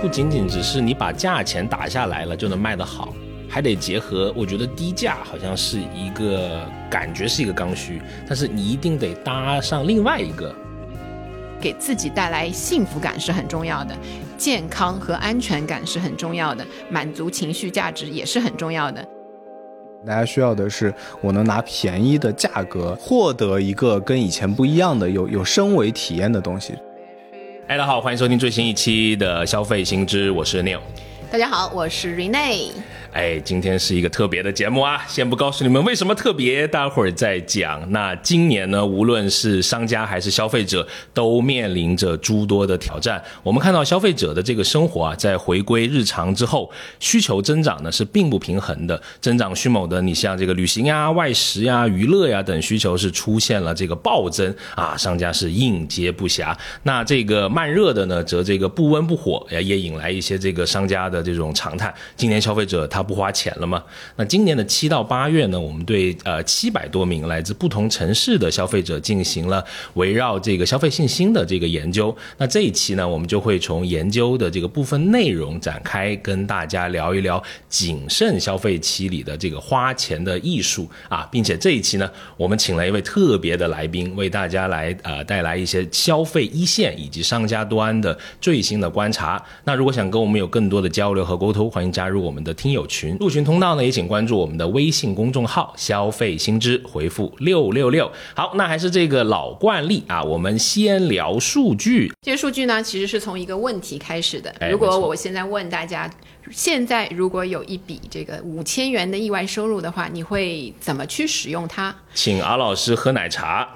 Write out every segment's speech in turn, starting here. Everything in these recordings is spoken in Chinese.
不仅仅只是你把价钱打下来了就能卖得好，还得结合。我觉得低价好像是一个感觉是一个刚需，但是你一定得搭上另外一个，给自己带来幸福感是很重要的，健康和安全感是很重要的，满足情绪价值也是很重要的。大家需要的是，我能拿便宜的价格获得一个跟以前不一样的、有有升维体验的东西。大家好，欢迎收听最新一期的消费新知，我是 Neil。大家好，我是 Rene。哎，今天是一个特别的节目啊！先不告诉你们为什么特别，待会儿再讲。那今年呢，无论是商家还是消费者，都面临着诸多的挑战。我们看到消费者的这个生活啊，在回归日常之后，需求增长呢是并不平衡的，增长迅猛的。你像这个旅行呀、外食呀、娱乐呀等需求是出现了这个暴增啊，商家是应接不暇。那这个慢热的呢，则这个不温不火，也也引来一些这个商家的这种长叹。今年消费者他。不花钱了吗？那今年的七到八月呢？我们对呃七百多名来自不同城市的消费者进行了围绕这个消费信心的这个研究。那这一期呢，我们就会从研究的这个部分内容展开，跟大家聊一聊谨慎消费期里的这个花钱的艺术啊，并且这一期呢，我们请了一位特别的来宾，为大家来呃带来一些消费一线以及商家端的最新的观察。那如果想跟我们有更多的交流和沟通，欢迎加入我们的听友。群入群通道呢，也请关注我们的微信公众号“消费新知”，回复六六六。好，那还是这个老惯例啊，我们先聊数据。这些数据呢，其实是从一个问题开始的。如果我现在问大家，现在如果有一笔这个五千元的意外收入的话，你会怎么去使用它？请敖老师喝奶茶，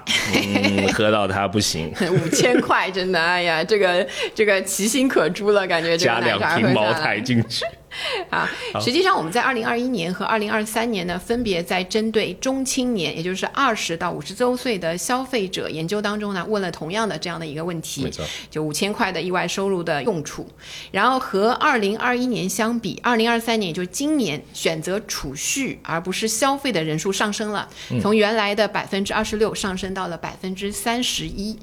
喝到它不行。五千块，真的，哎呀，这个这个其心可诛了，感觉加两瓶茅台进去。啊，实际上我们在二零二一年和二零二三年呢，分别在针对中青年，也就是二十到五十周岁的消费者研究当中呢，问了同样的这样的一个问题，就五千块的意外收入的用处。然后和二零二一年相比，二零二三年，也就是今年选择储蓄而不是消费的人数上升了，从原来的百分之二十六上升到了百分之三十一。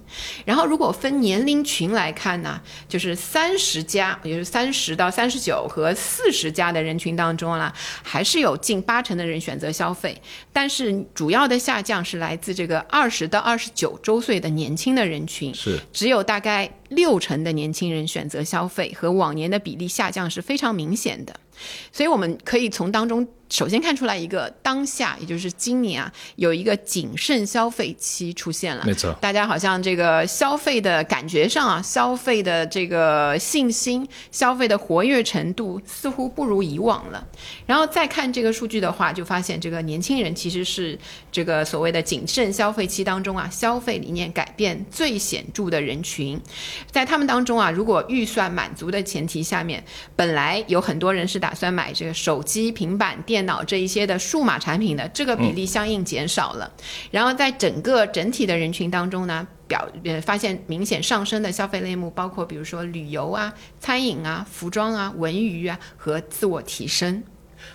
然后如果分年龄群来看呢，就是三十加，也就是三十到三十九和。四十家的人群当中啦，还是有近八成的人选择消费，但是主要的下降是来自这个二十到二十九周岁的年轻的人群，是只有大概六成的年轻人选择消费，和往年的比例下降是非常明显的，所以我们可以从当中。首先看出来一个当下，也就是今年啊，有一个谨慎消费期出现了。没错，大家好像这个消费的感觉上啊，消费的这个信心、消费的活跃程度似乎不如以往了。然后再看这个数据的话，就发现这个年轻人其实是这个所谓的谨慎消费期当中啊，消费理念改变最显著的人群。在他们当中啊，如果预算满足的前提下面，本来有很多人是打算买这个手机、平板电。电脑这一些的数码产品的这个比例相应减少了，然后在整个整体的人群当中呢，表呃发现明显上升的消费类目包括比如说旅游啊、餐饮啊、服装啊、文娱啊和自我提升。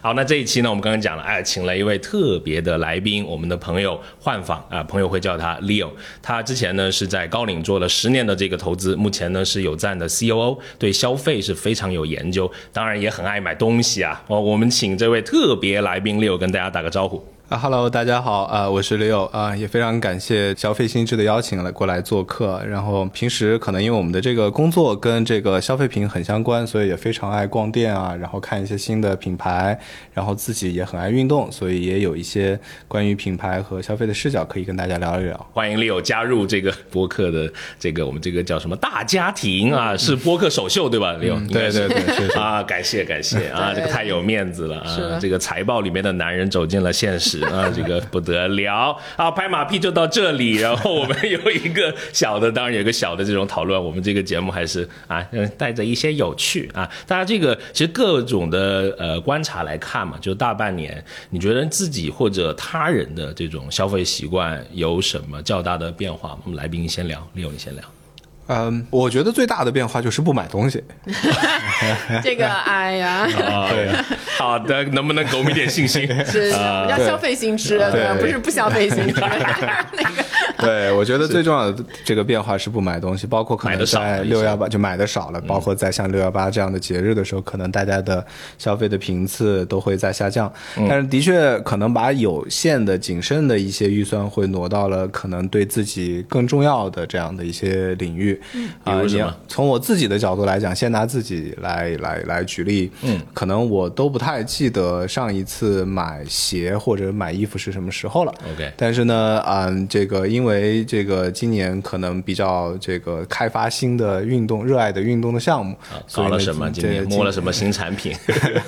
好，那这一期呢，我们刚刚讲了，哎，请了一位特别的来宾，我们的朋友幻访啊，朋友会叫他 Leo，他之前呢是在高领做了十年的这个投资，目前呢是有赞的 COO，对消费是非常有研究，当然也很爱买东西啊。哦，我们请这位特别来宾 Leo 跟大家打个招呼。啊，Hello，大家好，啊，我是刘啊，也非常感谢消费心智的邀请来过来做客。然后平时可能因为我们的这个工作跟这个消费品很相关，所以也非常爱逛店啊，然后看一些新的品牌，然后自己也很爱运动，所以也有一些关于品牌和消费的视角可以跟大家聊一聊。欢迎 Leo 加入这个播客的这个我们这个叫什么大家庭啊，是播客首秀对吧？Leo，对对对，啊，感谢感谢啊，这个太有面子了啊，这个财报里面的男人走进了现实。啊，这个不得了啊！拍马屁就到这里，然后我们有一个小的，当然有一个小的这种讨论。我们这个节目还是啊，带着一些有趣啊。大家这个其实各种的呃观察来看嘛，就大半年，你觉得自己或者他人的这种消费习惯有什么较大的变化？我们来宾先聊，李勇你先聊。嗯，我觉得最大的变化就是不买东西。这个，哎呀，对，好的，能不能给我们一点信心？是，要消费新知，对，不是不消费新知。那个。对，我觉得最重要的这个变化是不买东西，包括可能在六幺八就买的少了，包括在像六幺八这样的节日的时候，可能大家的消费的频次都会在下降。但是的确可能把有限的、谨慎的一些预算会挪到了可能对自己更重要的这样的一些领域。啊，你从我自己的角度来讲，先拿自己来来来举例，嗯，可能我都不太记得上一次买鞋或者买衣服是什么时候了。OK，但是呢，嗯，这个因为这个今年可能比较这个开发新的运动、热爱的运动的项目，搞了什么？今年摸了什么新产品？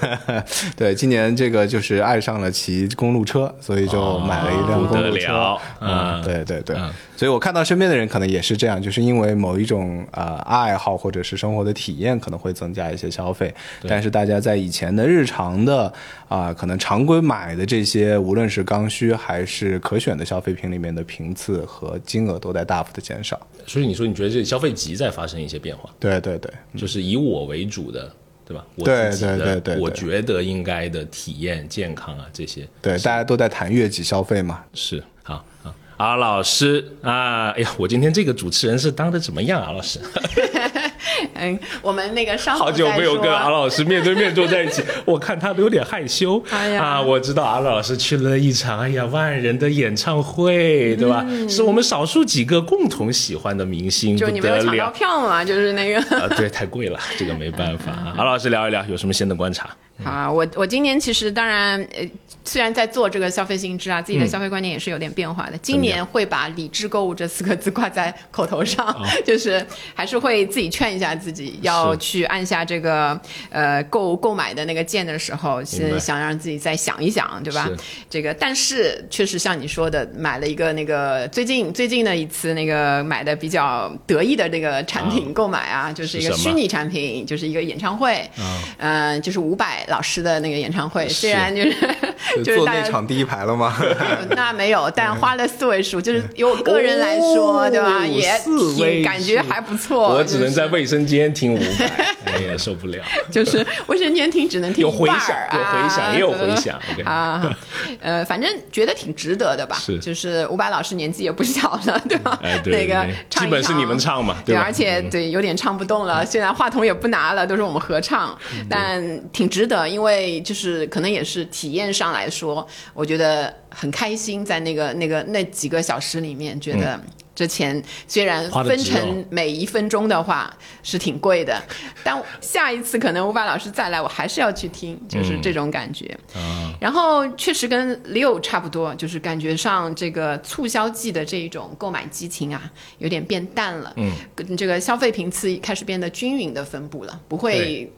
对，今年这个就是爱上了骑公路车，所以就买了一辆公路车。嗯，对对对。所以我看到身边的人可能也是这样，就是因为某一种呃爱好或者是生活的体验可能会增加一些消费，但是大家在以前的日常的啊可能常规买的这些，无论是刚需还是可选的消费品里面的频次和金额都在大幅的减少。所以你说你觉得这消费级在发生一些变化？对对对，就是以我为主的，对吧？对对对对，我觉得应该的体验、健康啊这些，对，大家都在谈月级消费嘛，是好好。啊，老师啊，哎呀，我今天这个主持人是当的怎么样啊，老师？嗯，我们那个上好久没有跟阿老师面对面坐在一起，我看他都有点害羞。哎呀，啊，我知道阿老师去了一场哎呀万人的演唱会，对吧？是我们少数几个共同喜欢的明星，就你没有抢到票嘛？就是那个啊，对，太贵了，这个没办法。阿老师聊一聊，有什么新的观察？好，我我今年其实当然呃。虽然在做这个消费新知啊，自己的消费观念也是有点变化的。今年会把理智购物这四个字挂在口头上，就是还是会自己劝一下自己，要去按下这个呃购购买的那个键的时候，先想让自己再想一想，对吧？这个，但是确实像你说的，买了一个那个最近最近的一次那个买的比较得意的那个产品购买啊，就是一个虚拟产品，就是一个演唱会，嗯，就是伍佰老师的那个演唱会，虽然就是。坐那场第一排了吗？那没有，但花了四位数，就是由我个人来说，对吧？也挺感觉还不错。我只能在卫生间听五百，我也受不了。就是卫生间听只能听有回响，有回响，也有回响。啊，呃，反正觉得挺值得的吧？是，就是伍佰老师年纪也不小了，对吧？哎，对，那个基本是你们唱嘛，对，而且对有点唱不动了。虽然话筒也不拿了，都是我们合唱，但挺值得，因为就是可能也是体验上来说。我觉得很开心，在那个那个那几个小时里面，觉得这钱虽然分成每一分钟的话是挺贵的，但下一次可能伍佰老师再来，我还是要去听，就是这种感觉。然后确实跟 Leo 差不多，就是感觉上这个促销季的这一种购买激情啊，有点变淡了。嗯，这个消费频次开始变得均匀的分布了，不会。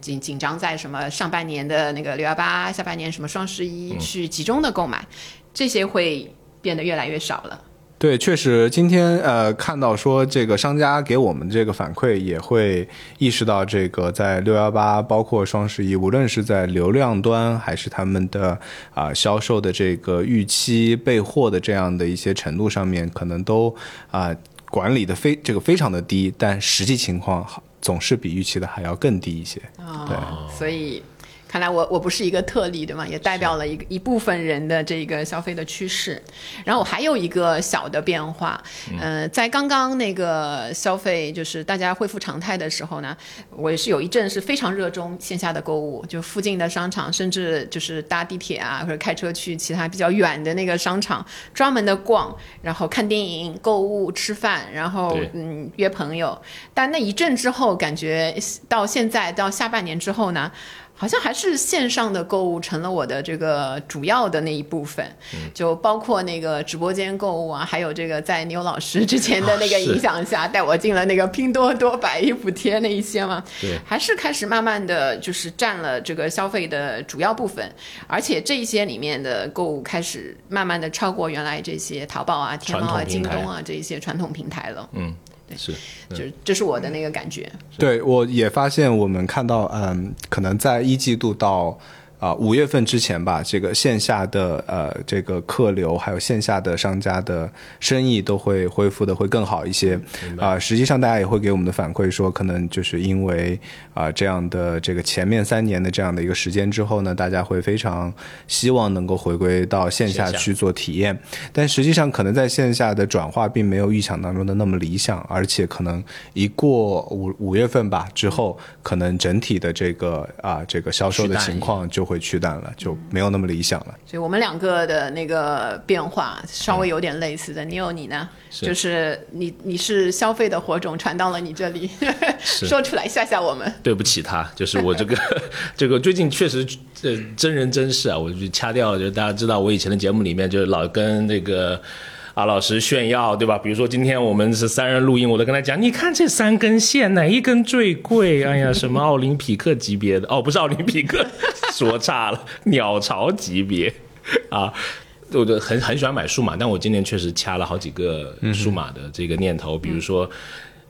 紧紧张在什么上半年的那个六幺八，下半年什么双十一去集中的购买，这些会变得越来越少了。对，确实，今天呃看到说这个商家给我们这个反馈，也会意识到这个在六幺八，包括双十一，无论是在流量端还是他们的啊销售的这个预期备货的这样的一些程度上面，可能都啊管理的非这个非常的低，但实际情况好。总是比预期的还要更低一些，对，所以。看来我我不是一个特例，对吗？也代表了一个一部分人的这个消费的趋势。然后我还有一个小的变化，嗯，在刚刚那个消费就是大家恢复常态的时候呢，我也是有一阵是非常热衷线下的购物，就附近的商场，甚至就是搭地铁啊或者开车去其他比较远的那个商场，专门的逛，然后看电影、购物、吃饭，然后嗯约朋友。但那一阵之后，感觉到现在到下半年之后呢？好像还是线上的购物成了我的这个主要的那一部分，就包括那个直播间购物啊，还有这个在牛老师之前的那个 影响下带我进了那个拼多多百亿补贴那一些嘛，对，还是开始慢慢的就是占了这个消费的主要部分，而且这一些里面的购物开始慢慢的超过原来这些淘宝啊、天猫啊、京东啊这一些传统平台了，嗯。是，就是这是我的那个感觉。对，我也发现，我们看到，嗯，可能在一季度到。啊五月份之前吧，这个线下的呃这个客流还有线下的商家的生意都会恢复的会更好一些啊。实际上大家也会给我们的反馈说，可能就是因为啊这样的这个前面三年的这样的一个时间之后呢，大家会非常希望能够回归到线下去做体验，但实际上可能在线下的转化并没有预想当中的那么理想，而且可能一过五五月份吧之后，可能整体的这个啊这个销售的情况就会去淡了，就没有那么理想了。所以我们两个的那个变化稍微有点类似的。你有你呢？就是你你是消费的火种传到了你这里，说出来吓吓我们。对不起他，就是我这个 这个最近确实呃真人真事啊，我就掐掉了。就大家知道我以前的节目里面就老跟那个。啊，老师炫耀，对吧？比如说今天我们是三人录音，我都跟他讲，你看这三根线哪一根最贵？哎呀，什么奥林匹克级别的？哦，不是奥林匹克，说差了，鸟巢级别 啊！我就很很喜欢买数码，但我今年确实掐了好几个数码的这个念头，比如说。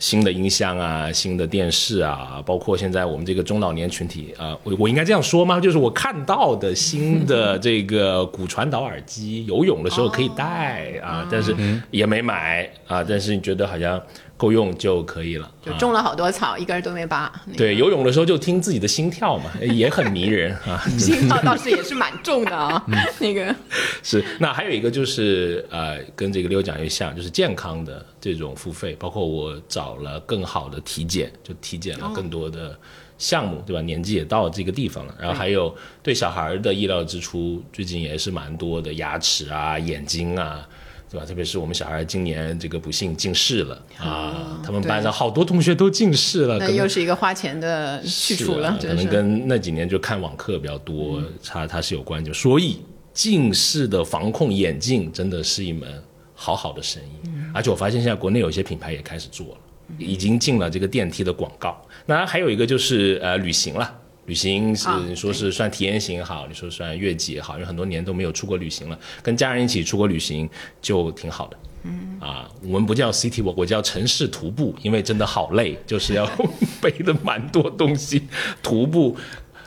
新的音箱啊，新的电视啊，包括现在我们这个中老年群体啊，我我应该这样说吗？就是我看到的新的这个骨传导耳机，游泳的时候可以戴啊，但是也没买啊，但是你觉得好像。够用就可以了，就种了好多草，一根儿都没拔。对，游泳的时候就听自己的心跳嘛，也很迷人啊。心跳倒是也是蛮重的啊，那个是。那还有一个就是呃，跟这个刘讲又像，就是健康的这种付费，包括我找了更好的体检，就体检了更多的项目，对吧？年纪也到这个地方了，然后还有对小孩的医疗支出，最近也是蛮多的，牙齿啊、眼睛啊。对吧？特别是我们小孩今年这个不幸近视了啊，他们班上好多同学都近视了，那又是一个花钱的去处了。可能跟那几年就看网课比较多，它它是有关就所以近视的防控眼镜真的是一门好好的生意，而且我发现现在国内有些品牌也开始做了，已经进了这个电梯的广告。那还有一个就是呃旅行了。旅行是你说是算体验型也好，你说算月季也好，因为很多年都没有出国旅行了，跟家人一起出国旅行就挺好的。嗯啊，我们不叫 city walk，我叫城市徒步，因为真的好累，就是要 背的蛮多东西，徒步，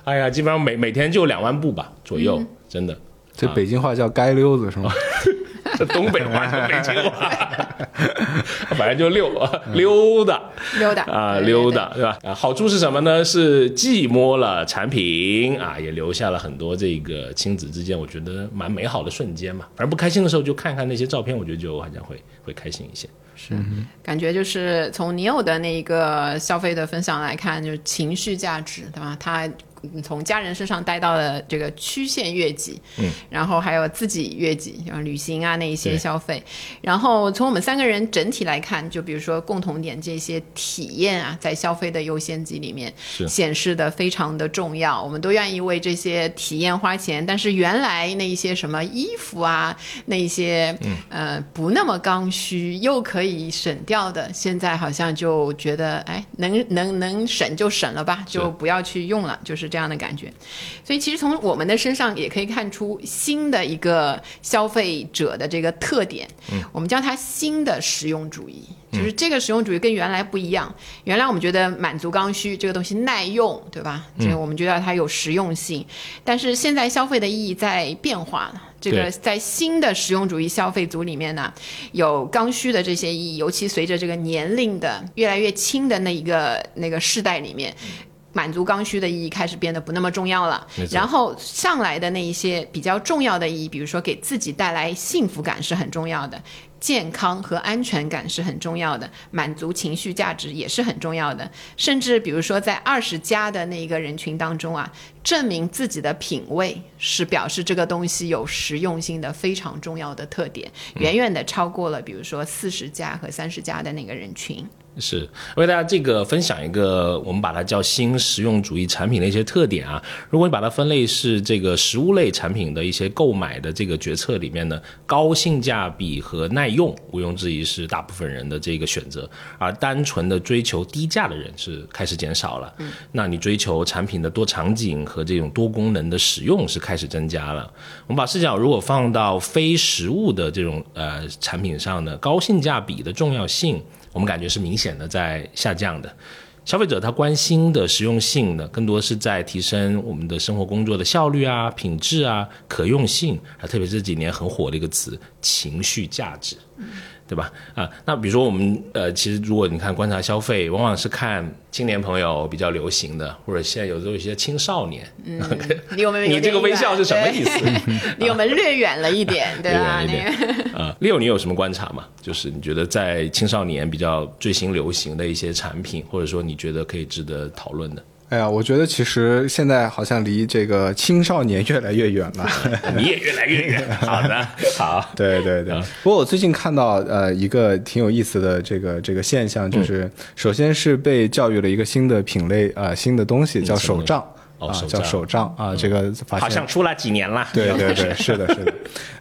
哎呀，基本上每每天就两万步吧左右，真的。这北京话叫“街溜子”是吗？东北话，北京话，反正就溜溜达，溜达啊，溜达，对吧？啊，好处是什么呢？是既摸了产品啊，也留下了很多这个亲子之间我觉得蛮美好的瞬间嘛。反正不开心的时候就看看那些照片，我觉得就好像会会开心一些。是，感觉就是从你有的那一个消费的分享来看，就是情绪价值，对吧？它。从家人身上带到了这个曲线月季，嗯，然后还有自己月季，像旅行啊那一些消费，然后从我们三个人整体来看，就比如说共同点这些体验啊，在消费的优先级里面显示的非常的重要，我们都愿意为这些体验花钱，但是原来那一些什么衣服啊，那一些呃不那么刚需又可以省掉的，现在好像就觉得哎能能能省就省了吧，就不要去用了，就是。这样的感觉，所以其实从我们的身上也可以看出新的一个消费者的这个特点。嗯，我们叫它新的实用主义，就是这个实用主义跟原来不一样。原来我们觉得满足刚需这个东西耐用，对吧？这个我们觉得它有实用性。但是现在消费的意义在变化了。这个在新的实用主义消费组里面呢，有刚需的这些意义，尤其随着这个年龄的越来越轻的那一个那个世代里面。满足刚需的意义开始变得不那么重要了，然后上来的那一些比较重要的意义，比如说给自己带来幸福感是很重要的，健康和安全感是很重要的，满足情绪价值也是很重要的，甚至比如说在二十加的那一个人群当中啊，证明自己的品味是表示这个东西有实用性的非常重要的特点，远远的超过了比如说四十加和三十加的那个人群。是为大家这个分享一个，我们把它叫新实用主义产品的一些特点啊。如果你把它分类是这个食物类产品的一些购买的这个决策里面呢，高性价比和耐用毋庸置疑是大部分人的这个选择，而单纯的追求低价的人是开始减少了。嗯，那你追求产品的多场景和这种多功能的使用是开始增加了。我们把视角如果放到非实物的这种呃产品上呢，高性价比的重要性。我们感觉是明显的在下降的，消费者他关心的实用性呢，更多是在提升我们的生活工作的效率啊、品质啊、可用性，啊，特别这几年很火的一个词——情绪价值。对吧？啊，那比如说我们呃，其实如果你看观察消费，往往是看青年朋友比较流行的，或者现在有时候一些青少年。嗯，离我们你这个微笑是什么意思？离我们略远了一点，对吧？啊，六，你有什么观察吗？就是你觉得在青少年比较最新流行的一些产品，或者说你觉得可以值得讨论的？哎呀，我觉得其实现在好像离这个青少年越来越远了。你也越来越远。好的，好，对对对。不过我最近看到呃一个挺有意思的这个这个现象，就是首先是被教育了一个新的品类啊新的东西叫手账。啊，叫手账啊，这个好像出了几年了。对对对，是的，是的。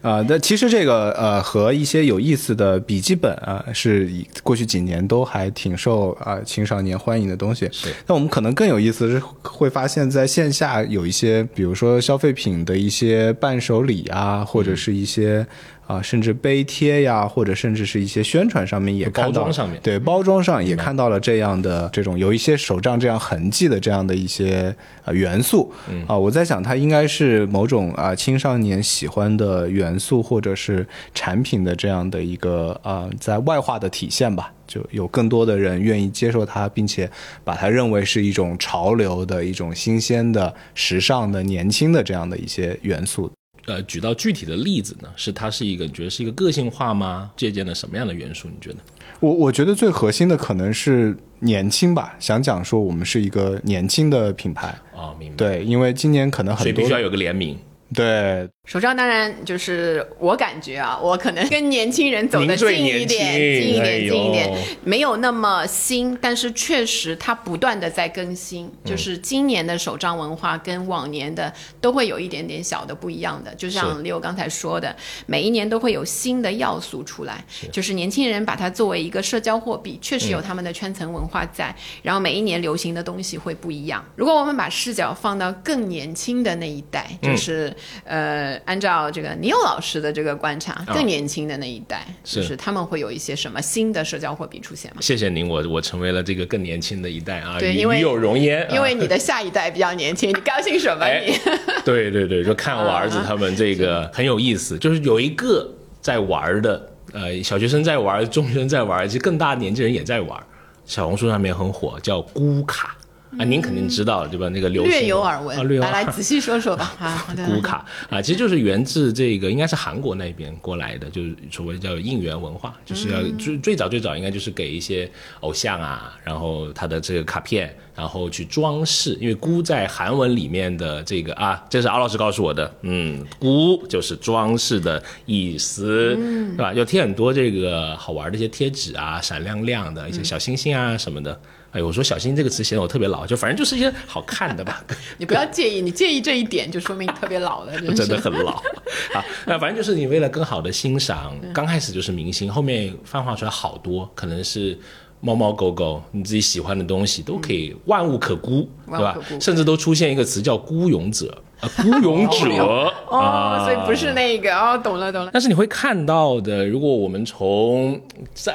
啊，那其实这个呃和一些有意思的笔记本啊，是过去几年都还挺受啊青少年欢迎的东西。是。那我们可能更有意思是会发现，在线下有一些，比如说消费品的一些伴手礼啊，或者是一些。啊，甚至碑贴呀，或者甚至是一些宣传上面也看到，对包装上也看到了这样的这种有一些手账这样痕迹的这样的一些呃元素。啊，我在想它应该是某种啊青少年喜欢的元素或者是产品的这样的一个啊在外化的体现吧，就有更多的人愿意接受它，并且把它认为是一种潮流的一种新鲜的、时尚的、年轻的这样的一些元素。呃，举到具体的例子呢，是它是一个，你觉得是一个个性化吗？借鉴了什么样的元素？你觉得？我我觉得最核心的可能是年轻吧，想讲说我们是一个年轻的品牌啊，明白？对，因为今年可能很多，所以必须要有个联名。对，手账当然就是我感觉啊，我可能跟年轻人走得近一点，近一点，近一点，没有那么新，但是确实它不断的在更新。就是今年的手账文化跟往年的都会有一点点小的不一样的，就像六刚才说的，每一年都会有新的要素出来。就是年轻人把它作为一个社交货币，确实有他们的圈层文化在。然后每一年流行的东西会不一样。如果我们把视角放到更年轻的那一代，就是。呃，按照这个倪友老师的这个观察，更年轻的那一代，就是他们会有一些什么新的社交货币出现吗？谢谢您，我我成为了这个更年轻的一代啊，对，因为有容颜，因为你的下一代比较年轻，你高兴什么？你 对对对，就看我儿子他们这个很有意思，就是有一个在玩的，呃，小学生在玩，中学生在玩，其实更大年纪人也在玩，小红书上面很火，叫咕卡。啊，您肯定知道对吧？那个流略有耳闻，来来仔细说说吧。啊，古卡啊，其实就是源自这个，应该是韩国那边过来的，就是所谓叫应援文化，就是要最最早最早应该就是给一些偶像啊，然后他的这个卡片，然后去装饰。因为“孤”在韩文里面的这个啊，这是敖老师告诉我的，嗯，“孤”就是装饰的意思，嗯是吧？要贴很多这个好玩的一些贴纸啊，闪亮亮的一些小星星啊什么的。哎，我说“小心”这个词显得我特别老，就反正就是一些好看的吧。你不要介意，你介意这一点就说明你特别老了，真的很老。啊，那反正就是你为了更好的欣赏，刚开始就是明星，后面泛化出来好多，可能是猫猫狗狗，你自己喜欢的东西都可以，万物可孤，对吧？甚至都出现一个词叫“孤勇者”。孤勇者哦，所以不是那个哦，懂了懂了。但是你会看到的，如果我们从再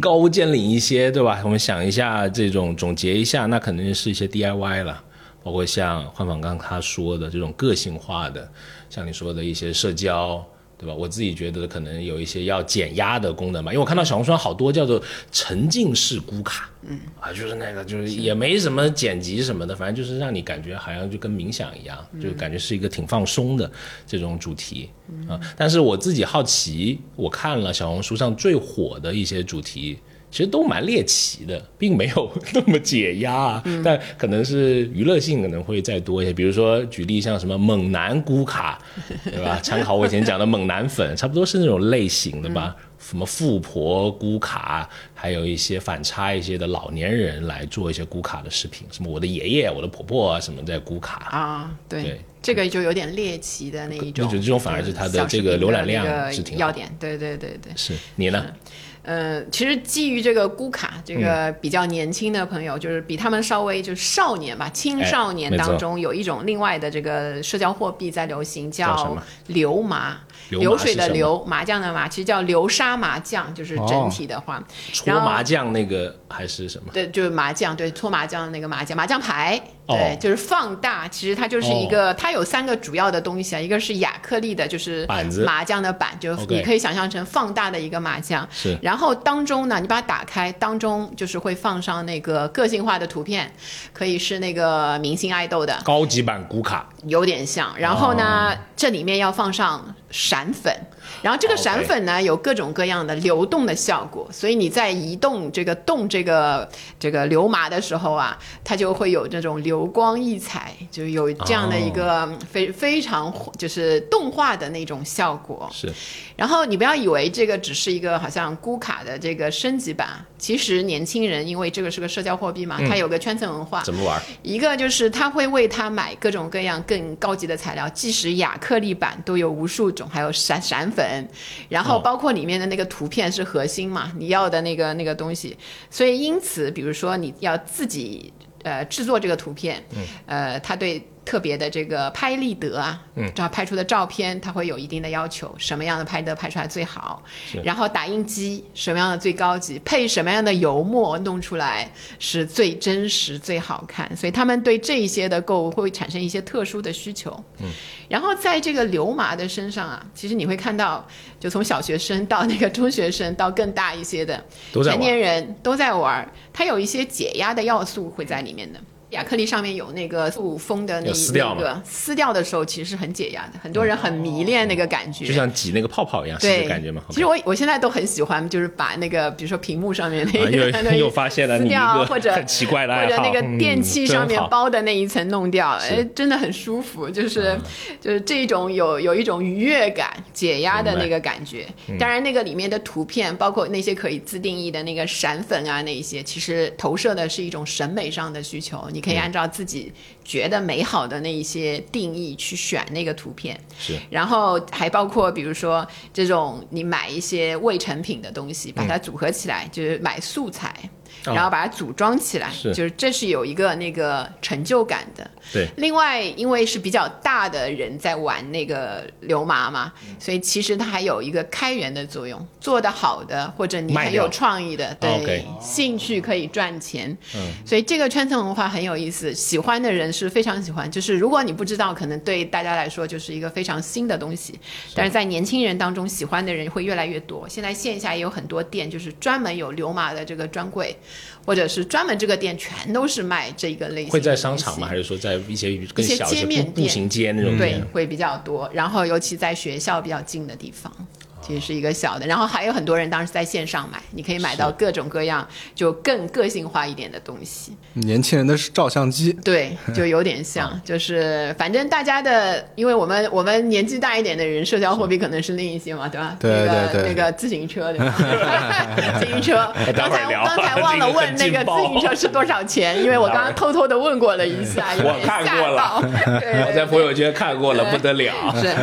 高见领一些，对吧？我们想一下，这种总结一下，那肯定是一些 DIY 了，包括像焕仿刚他说的这种个性化的，像你说的一些社交。对吧？我自己觉得可能有一些要减压的功能吧，因为我看到小红书上好多叫做沉浸式咕卡，嗯，啊，就是那个就是也没什么剪辑什么的，反正就是让你感觉好像就跟冥想一样，就感觉是一个挺放松的这种主题啊。但是我自己好奇，我看了小红书上最火的一些主题。其实都蛮猎奇的，并没有 那么解压，但可能是娱乐性可能会再多一些。比如说举例像什么猛男咕卡，对吧？参考我以前讲的猛男粉，差不多是那种类型的吧。什么富婆咕卡，还有一些反差一些的老年人来做一些咕卡的视频，什么我的爷爷、我的婆婆啊什么在咕卡啊，对，这个就有点猎奇的那一种。我觉得这种反而是它的这个浏览量是挺要点。对对对对，是你呢？呃，其实基于这个咕卡，这个比较年轻的朋友，就是比他们稍微就是少年吧，青少年当中有一种另外的这个社交货币在流行，叫流麻。流水的流，麻将的麻，其实叫流沙麻将，就是整体的话。搓麻将那个还是什么？对，就是麻将，对，搓麻将的那个麻将，麻将牌。对，就是放大，其实它就是一个，它有三个主要的东西啊，一个是亚克力的，就是麻将的板，就你可以想象成放大的一个麻将。是。然后当中呢，你把它打开，当中就是会放上那个个性化的图片，可以是那个明星爱豆的高级版古卡，有点像。然后呢，这里面要放上闪粉。然后这个闪粉呢，有各种各样的流动的效果，所以你在移动这个动这个这个流麻的时候啊，它就会有这种流光溢彩，就有这样的一个非非常就是动画的那种效果。是。然后你不要以为这个只是一个好像咕卡的这个升级版，其实年轻人因为这个是个社交货币嘛，它有个圈层文化。怎么玩？一个就是他会为他买各种各样更高级的材料，即使亚克力板都有无数种，还有闪闪粉，然后包括里面的那个图片是核心嘛，你要的那个那个东西。所以因此，比如说你要自己呃制作这个图片，呃，他对。特别的这个拍立得啊，嗯，这样拍出的照片，它会有一定的要求，什么样的拍得拍出来最好？然后打印机什么样的最高级，配什么样的油墨弄出来是最真实、最好看。所以他们对这些的购物会产生一些特殊的需求。嗯，然后在这个流麻的身上啊，其实你会看到，就从小学生到那个中学生到更大一些的成年人都在玩，它有一些解压的要素会在里面的。亚克力上面有那个塑封的那那个撕掉的时候，其实是很解压的。很多人很迷恋那个感觉，就像挤那个泡泡一样，对感觉嘛。其实我我现在都很喜欢，就是把那个比如说屏幕上面那个 又发现了撕掉，或者 很奇怪的或者那个电器上面包的那一层弄掉，哎，真的很舒服。就是就是这种有有一种愉悦感、解压的那个感觉。当然，那个里面的图片，包括那些可以自定义的那个闪粉啊，那一些其实投射的是一种审美上的需求。你可以按照自己觉得美好的那一些定义去选那个图片，是，然后还包括比如说这种你买一些未成品的东西，把它组合起来，就是买素材。然后把它组装起来，就是这是有一个那个成就感的。对。另外，因为是比较大的人在玩那个流麻嘛，所以其实它还有一个开源的作用。做得好的或者你很有创意的，对，兴趣可以赚钱。嗯。所以这个圈层文化很有意思，喜欢的人是非常喜欢。就是如果你不知道，可能对大家来说就是一个非常新的东西。但是在年轻人当中，喜欢的人会越来越多。现在线下也有很多店，就是专门有流麻的这个专柜。或者是专门这个店全都是卖这个类型，会在商场吗？还是说在一些一些街面步行街那种对，会比较多。然后尤其在学校比较近的地方。其实是一个小的，然后还有很多人当时在线上买，你可以买到各种各样就更个性化一点的东西。年轻人的照相机，对，就有点像，就是反正大家的，因为我们我们年纪大一点的人，社交货币可能是另一些嘛，对吧？对对对，那个自行车，自行车。刚才刚才忘了问那个自行车是多少钱，因为我刚刚偷偷的问过了一下，我看过了，我在朋友圈看过了，不得了。是，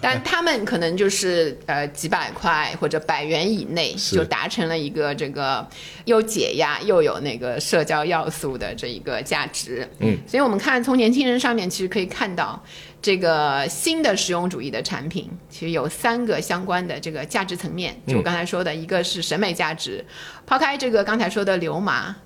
但他们可能就是呃几。百块或者百元以内就达成了一个这个又解压又有那个社交要素的这一个价值。嗯，所以我们看从年轻人上面其实可以看到，这个新的实用主义的产品其实有三个相关的这个价值层面。就我刚才说的一个是审美价值，抛开这个刚才说的流麻。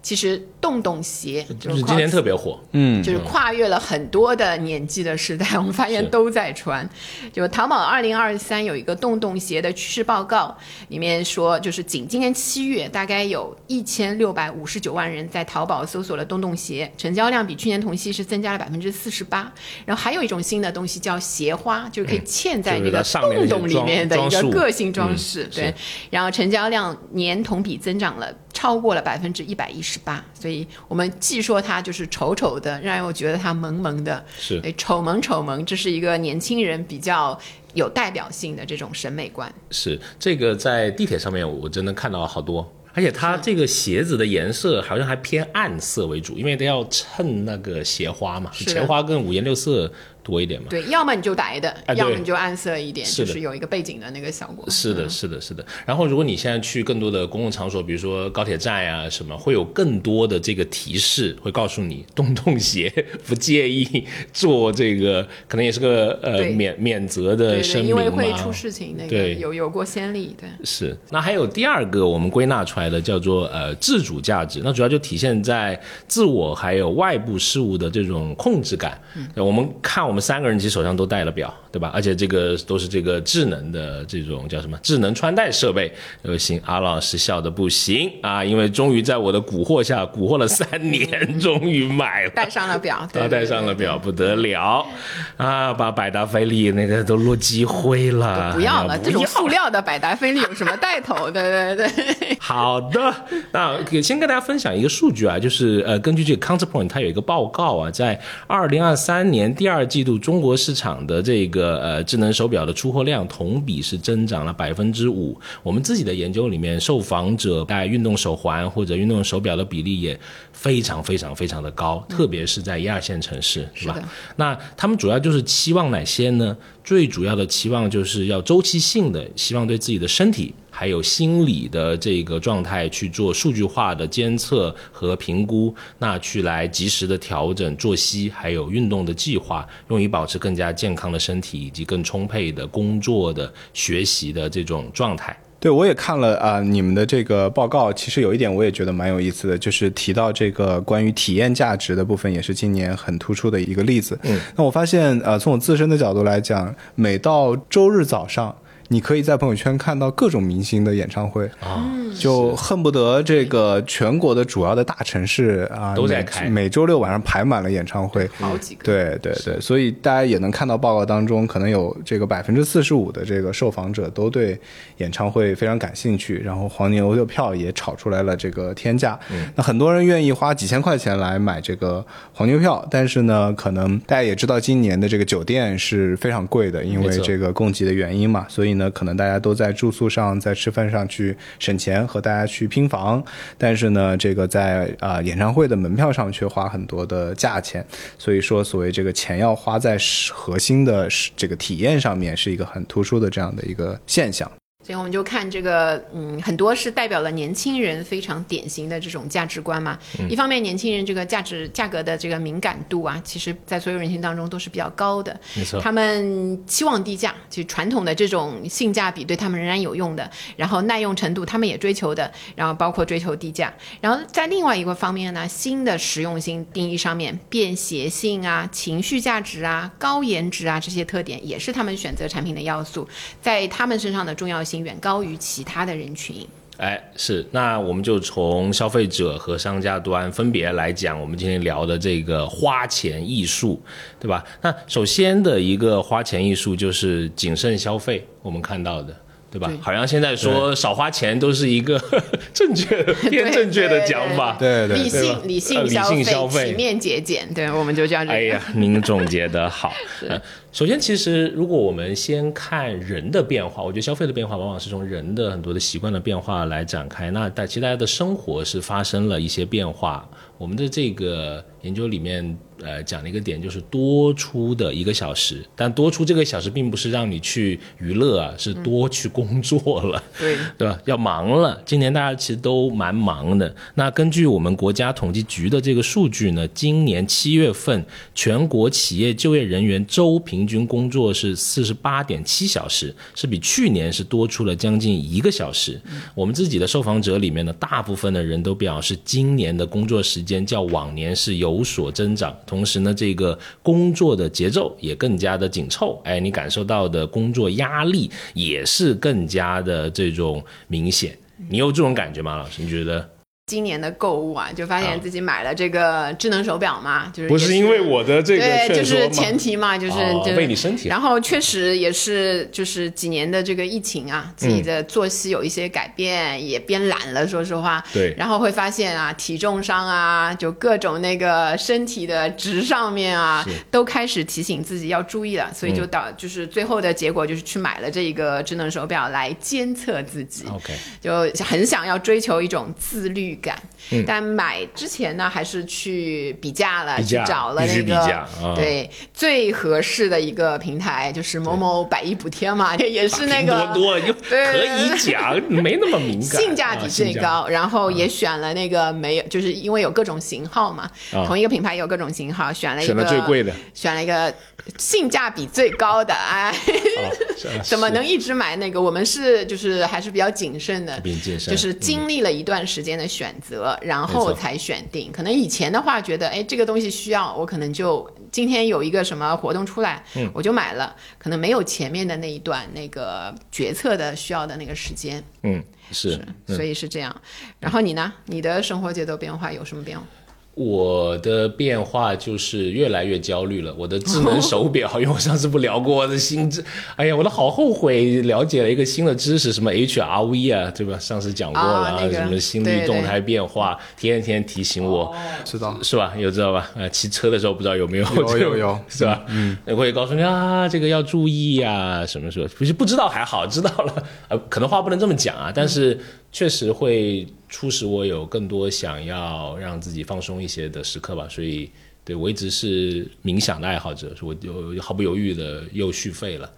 其实洞洞鞋就是今年特别火，嗯，就是跨越了很多的年纪的时代，我们发现都在穿。就淘宝二零二三有一个洞洞鞋的趋势报告，里面说，就是仅今年七月，大概有一千六百五十九万人在淘宝搜索了洞洞鞋，成交量比去年同期是增加了百分之四十八。然后还有一种新的东西叫鞋花，就是可以嵌在那个洞洞里面的一个个性装饰，对。然后成交量年同比增长了。超过了百分之一百一十八，所以我们既说它就是丑丑的，让人觉得它萌萌的，是丑萌丑萌，这是一个年轻人比较有代表性的这种审美观。是这个在地铁上面，我真的看到好多，而且它这个鞋子的颜色好像还偏暗色为主，因为它要衬那个鞋花嘛，鞋花跟五颜六色。多一点嘛。对，要么你就白的，哎要么你就暗色一点，是就是有一个背景的那个效果。是的，是的，是的。然后，如果你现在去更多的公共场所，比如说高铁站啊、什么，会有更多的这个提示，会告诉你洞洞鞋，不介意做这个，可能也是个呃免免责的声明因为会出事情，那个有有过先例，对。是，那还有第二个我们归纳出来的叫做呃自主价值，那主要就体现在自我还有外部事物的这种控制感。嗯、我们看我们三个人其实手上都戴了表，对吧？而且这个都是这个智能的这种叫什么智能穿戴设备。呃，行，阿老师笑的不行啊，因为终于在我的蛊惑下蛊惑了三年，终于买了。戴上了表，对他戴上了表，不得了啊！把百达翡丽那个都落积灰了，不要了，这种塑料的百达翡丽有什么带头？对对对，好的，那给先跟大家分享一个数据啊，就是呃，根据这个 Counterpoint，它有一个报告啊，在二零二三年第二季度中国市场的这个呃智能手表的出货量同比是增长了百分之五。我们自己的研究里面，受访者戴运动手环或者运动手表的比例也非常非常非常的高，特别是在一二线城市，是吧？是那他们主要就是期望哪些呢？最主要的期望就是要周期性的，希望对自己的身体还有心理的这个状态去做数据化的监测和评估，那去来及时的调整作息还有运动的计划，用以保持更加健康的身体以及更充沛的工作的学习的这种状态。对，我也看了啊、你们的这个报告，其实有一点我也觉得蛮有意思的，就是提到这个关于体验价值的部分，也是今年很突出的一个例子。嗯，那我发现，呃，从我自身的角度来讲，每到周日早上，你可以在朋友圈看到各种明星的演唱会啊，就恨不得这个全国的主要的大城市啊都在开每周六晚上排满了演唱会。好几个。对对对，所以大家也能看到报告当中，可能有这个百分之四十五的这个受访者都对演唱会非常感兴趣，然后黄牛的票也炒出来了这个天价。那很多人愿意花几千块钱来买这个黄牛票，但是呢，可能大家也知道今年的这个酒店是非常贵的，因为这个供给的原因嘛，所以那，可能大家都在住宿上、在吃饭上去省钱，和大家去拼房，但是呢，这个在啊、演唱会的门票上却花很多的价钱，所以说所谓这个钱要花在核心的这个体验上面，是一个很突出的这样的一个现象。所以我们就看这个，嗯，很多是代表了年轻人非常典型的这种价值观嘛。嗯一方面，年轻人这个价值价格的这个敏感度啊，其实在所有人群当中都是比较高的。没错他们期望低价，就传统的这种性价比对他们仍然有用的，然后耐用程度他们也追求的，然后包括追求低价。然后在另外一个方面呢，新的实用性定义上面，便携性啊、情绪价值啊、高颜值啊这些特点，也是他们选择产品的要素，在他们身上的重要性远高于其他的人群。哎，是，那我们就从消费者和商家端分别来讲，我们今天聊的这个花钱艺术，对吧？那首先的一个花钱艺术就是谨慎消费，我们看到的。对吧？对好像现在说少花钱都是一个 正确的、偏正确的讲法。对对理对吧性、理性理性消费体面节俭，对，我们就叫这样。哎呀，您总结的好。呃，首先，其实如果我们先看人的变化，我觉得消费的变化往往是从人的很多的习惯的变化来展开。那但其实大家的生活是发生了一些变化。我们的这个研究里面，呃，讲了一个点，就是多出的一个小时，但多出这个小时并不是让你去娱乐啊，是多去工作了。对，对吧？要忙了，今年大家其实都蛮忙的。那根据我们国家统计局的这个数据呢，今年七月份全国企业就业人员周平均工作是四十八点七小时，是比去年是多出了将近一个小时。我们自己的受访者里面呢，大部分的人都表示，今年的工作时间较往年是有所增长，同时呢，这个工作的节奏也更加的紧凑。哎，你感受到的工作压力也是更加的这种明显。你有这种感觉吗，老师？你觉得？今年的购物啊，就发现自己买了这个智能手表嘛，就是不是因为我的这个对，就是前提嘛，就是、哦就为你身体。然后确实也是，就是几年的这个疫情啊，自己的作息有一些改变，也变懒了，说实话。对。然后会发现啊，体重上啊，就各种那个身体的值上面啊，都开始提醒自己要注意了，所以就导、就是最后的结果就是去买了这一个智能手表来监测自己。OK，就很想要追求一种自律感。但买之前呢，还是去比价了，价去找了那个对最合适的一个平台，就是某某百亿补贴嘛，也 是那拼个多多又可以讲，没那么敏感，性价比最高，然后也选了那个没有，就是因为有各种型号嘛，啊。同一个品牌有各种型号，选了一选个了最贵的，选了一个性价比最高的，哎，怎么能一直买那个？我们是就是还是比较谨慎的，就是经历了一段时间的选择，然后才选定。可能以前的话，觉得哎这个东西需要，我可能就今天有一个什么活动出来，嗯我就买了，可能没有前面的那一段那个决策的需要的那个时间。嗯是。所以是这样。然后你呢？你的生活节奏变化有什么变化？我的变化就是越来越焦虑了。我的智能手表，因为我上次不聊过我的新智，哎呀，我都好后悔了解了一个新的知识，什么 HRV 啊，对吧？上次讲过了啊那个什么心率动态变化，天天提醒我。知道。是吧？有知道吧？呃，骑车的时候不知道有没有？有有有是吧？嗯，会告诉你啊，这个要注意啊、什么时候？不是不知道还好，知道了，呃，可能话不能这么讲啊，但是确实会促使我有更多想要让自己放松一些的时刻吧。所以，对我一直是冥想的爱好者，我就毫不犹豫的又续费了。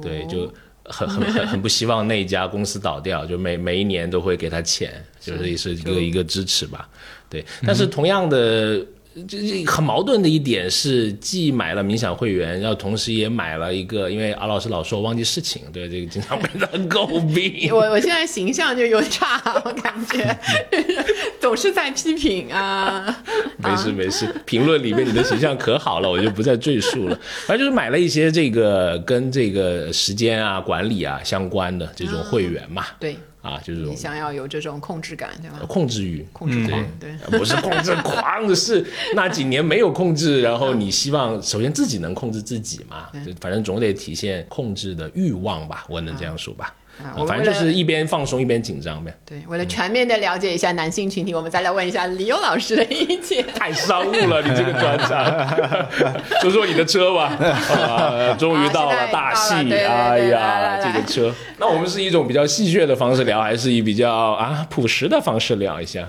对，就很很很很不希望那一家公司倒掉，就每每一年都会给他钱，就是也是一个一个支持吧。对，但是同样的。这这很矛盾的一点是，既买了冥想会员，然后同时也买了一个，因为阿老师老说我忘记事情，对这个经常被他诟病。我我现在形象就有差，我感觉 总是在批评啊。没事没事，评论里面你的形象可好了，我就不再赘述了。反正就是买了一些这个跟这个时间啊、管理啊相关的这种会员嘛，对啊，就是这种你想要有这种控制感，对吧？控制欲。控制狂，对。呃 不是控制狂，是那几年没有控制，然后你希望首先自己能控制自己嘛，就反正总得体现控制的欲望吧，我能这样说吧。啊啊反正就是一边放松一边紧张呗，对，为了全面的了解一下男性群体，我们再来问一下李优老师的意见。太商务了，你这个专场，说说你的车吧，啊，终于到了大戏哎呀，这个车，那我们是一种比较戏谑的方式聊，还是以比较啊朴实的方式聊一下？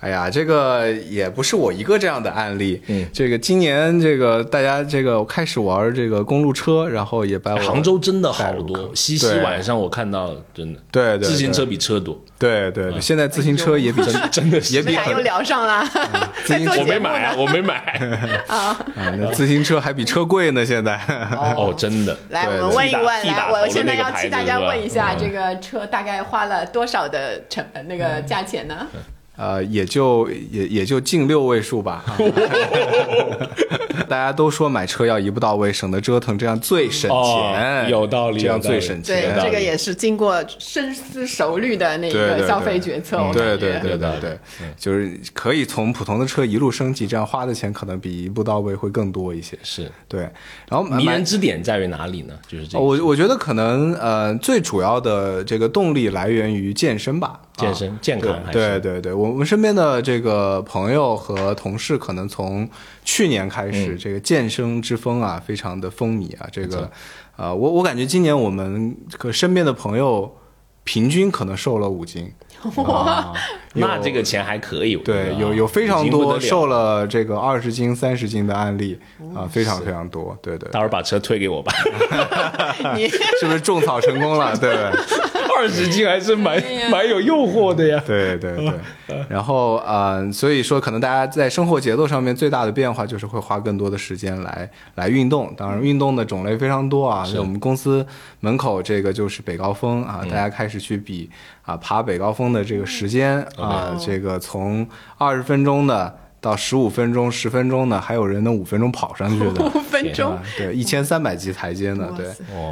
哎呀，这个也不是我一个这样的案例。嗯，这个今年这个大家这个开始玩这个公路车，然后也把我杭州真的好多，坑西溪晚上我看到真的，对对自行车比车多，对对对，现在自行车也比真真的是 也比俩又聊上了，在做我节目没买啊，我没买。啊，那自行车还比车贵呢，现在。哦，真的。来，我们问一问，来，我现在要替大家问一下，嗯这个车大概花了多少的成那个价钱呢？呃，也就也也就近六位数吧。啊 大家都说买车要一步到位，省得折腾，这样最省哦钱。有道理这样最省钱。对这个也是经过深思熟虑的那个消费决策。我对感觉对对对对，就是可以从普通的车一路升级，这样花的钱可能比一步到位会更多一些。是对，然后迷人之点在于哪里呢？就是这我我觉得可能呃最主要的这个动力来源于健身吧，健身啊健康还是对对对，我们身边的这个朋友和同事，可能从去年开始，嗯这个健身之风啊，非常的风靡啊。这个，呃，我我感觉今年我们和身边的朋友平均可能瘦了五斤。哇，那这个钱还可以。对，啊有有非常多瘦了这个二十斤、三十斤的案例啊，非常非常多。对对，待会儿把车推给我吧，你是不是种草成功了？对不对？二十斤还是蛮蛮有诱惑的呀。对对对，然后呃，所以说可能大家在生活节奏上面最大的变化就是会花更多的时间来来运动。当然，运动的种类非常多啊。在我们公司门口这个就是北高峰啊，大家开始去比啊爬北高峰的这个时间啊，这个从二十分钟的。到十五分钟、十分钟呢，还有人能五分钟跑上去的，五分钟。啊，对，一千三百级台阶呢，对。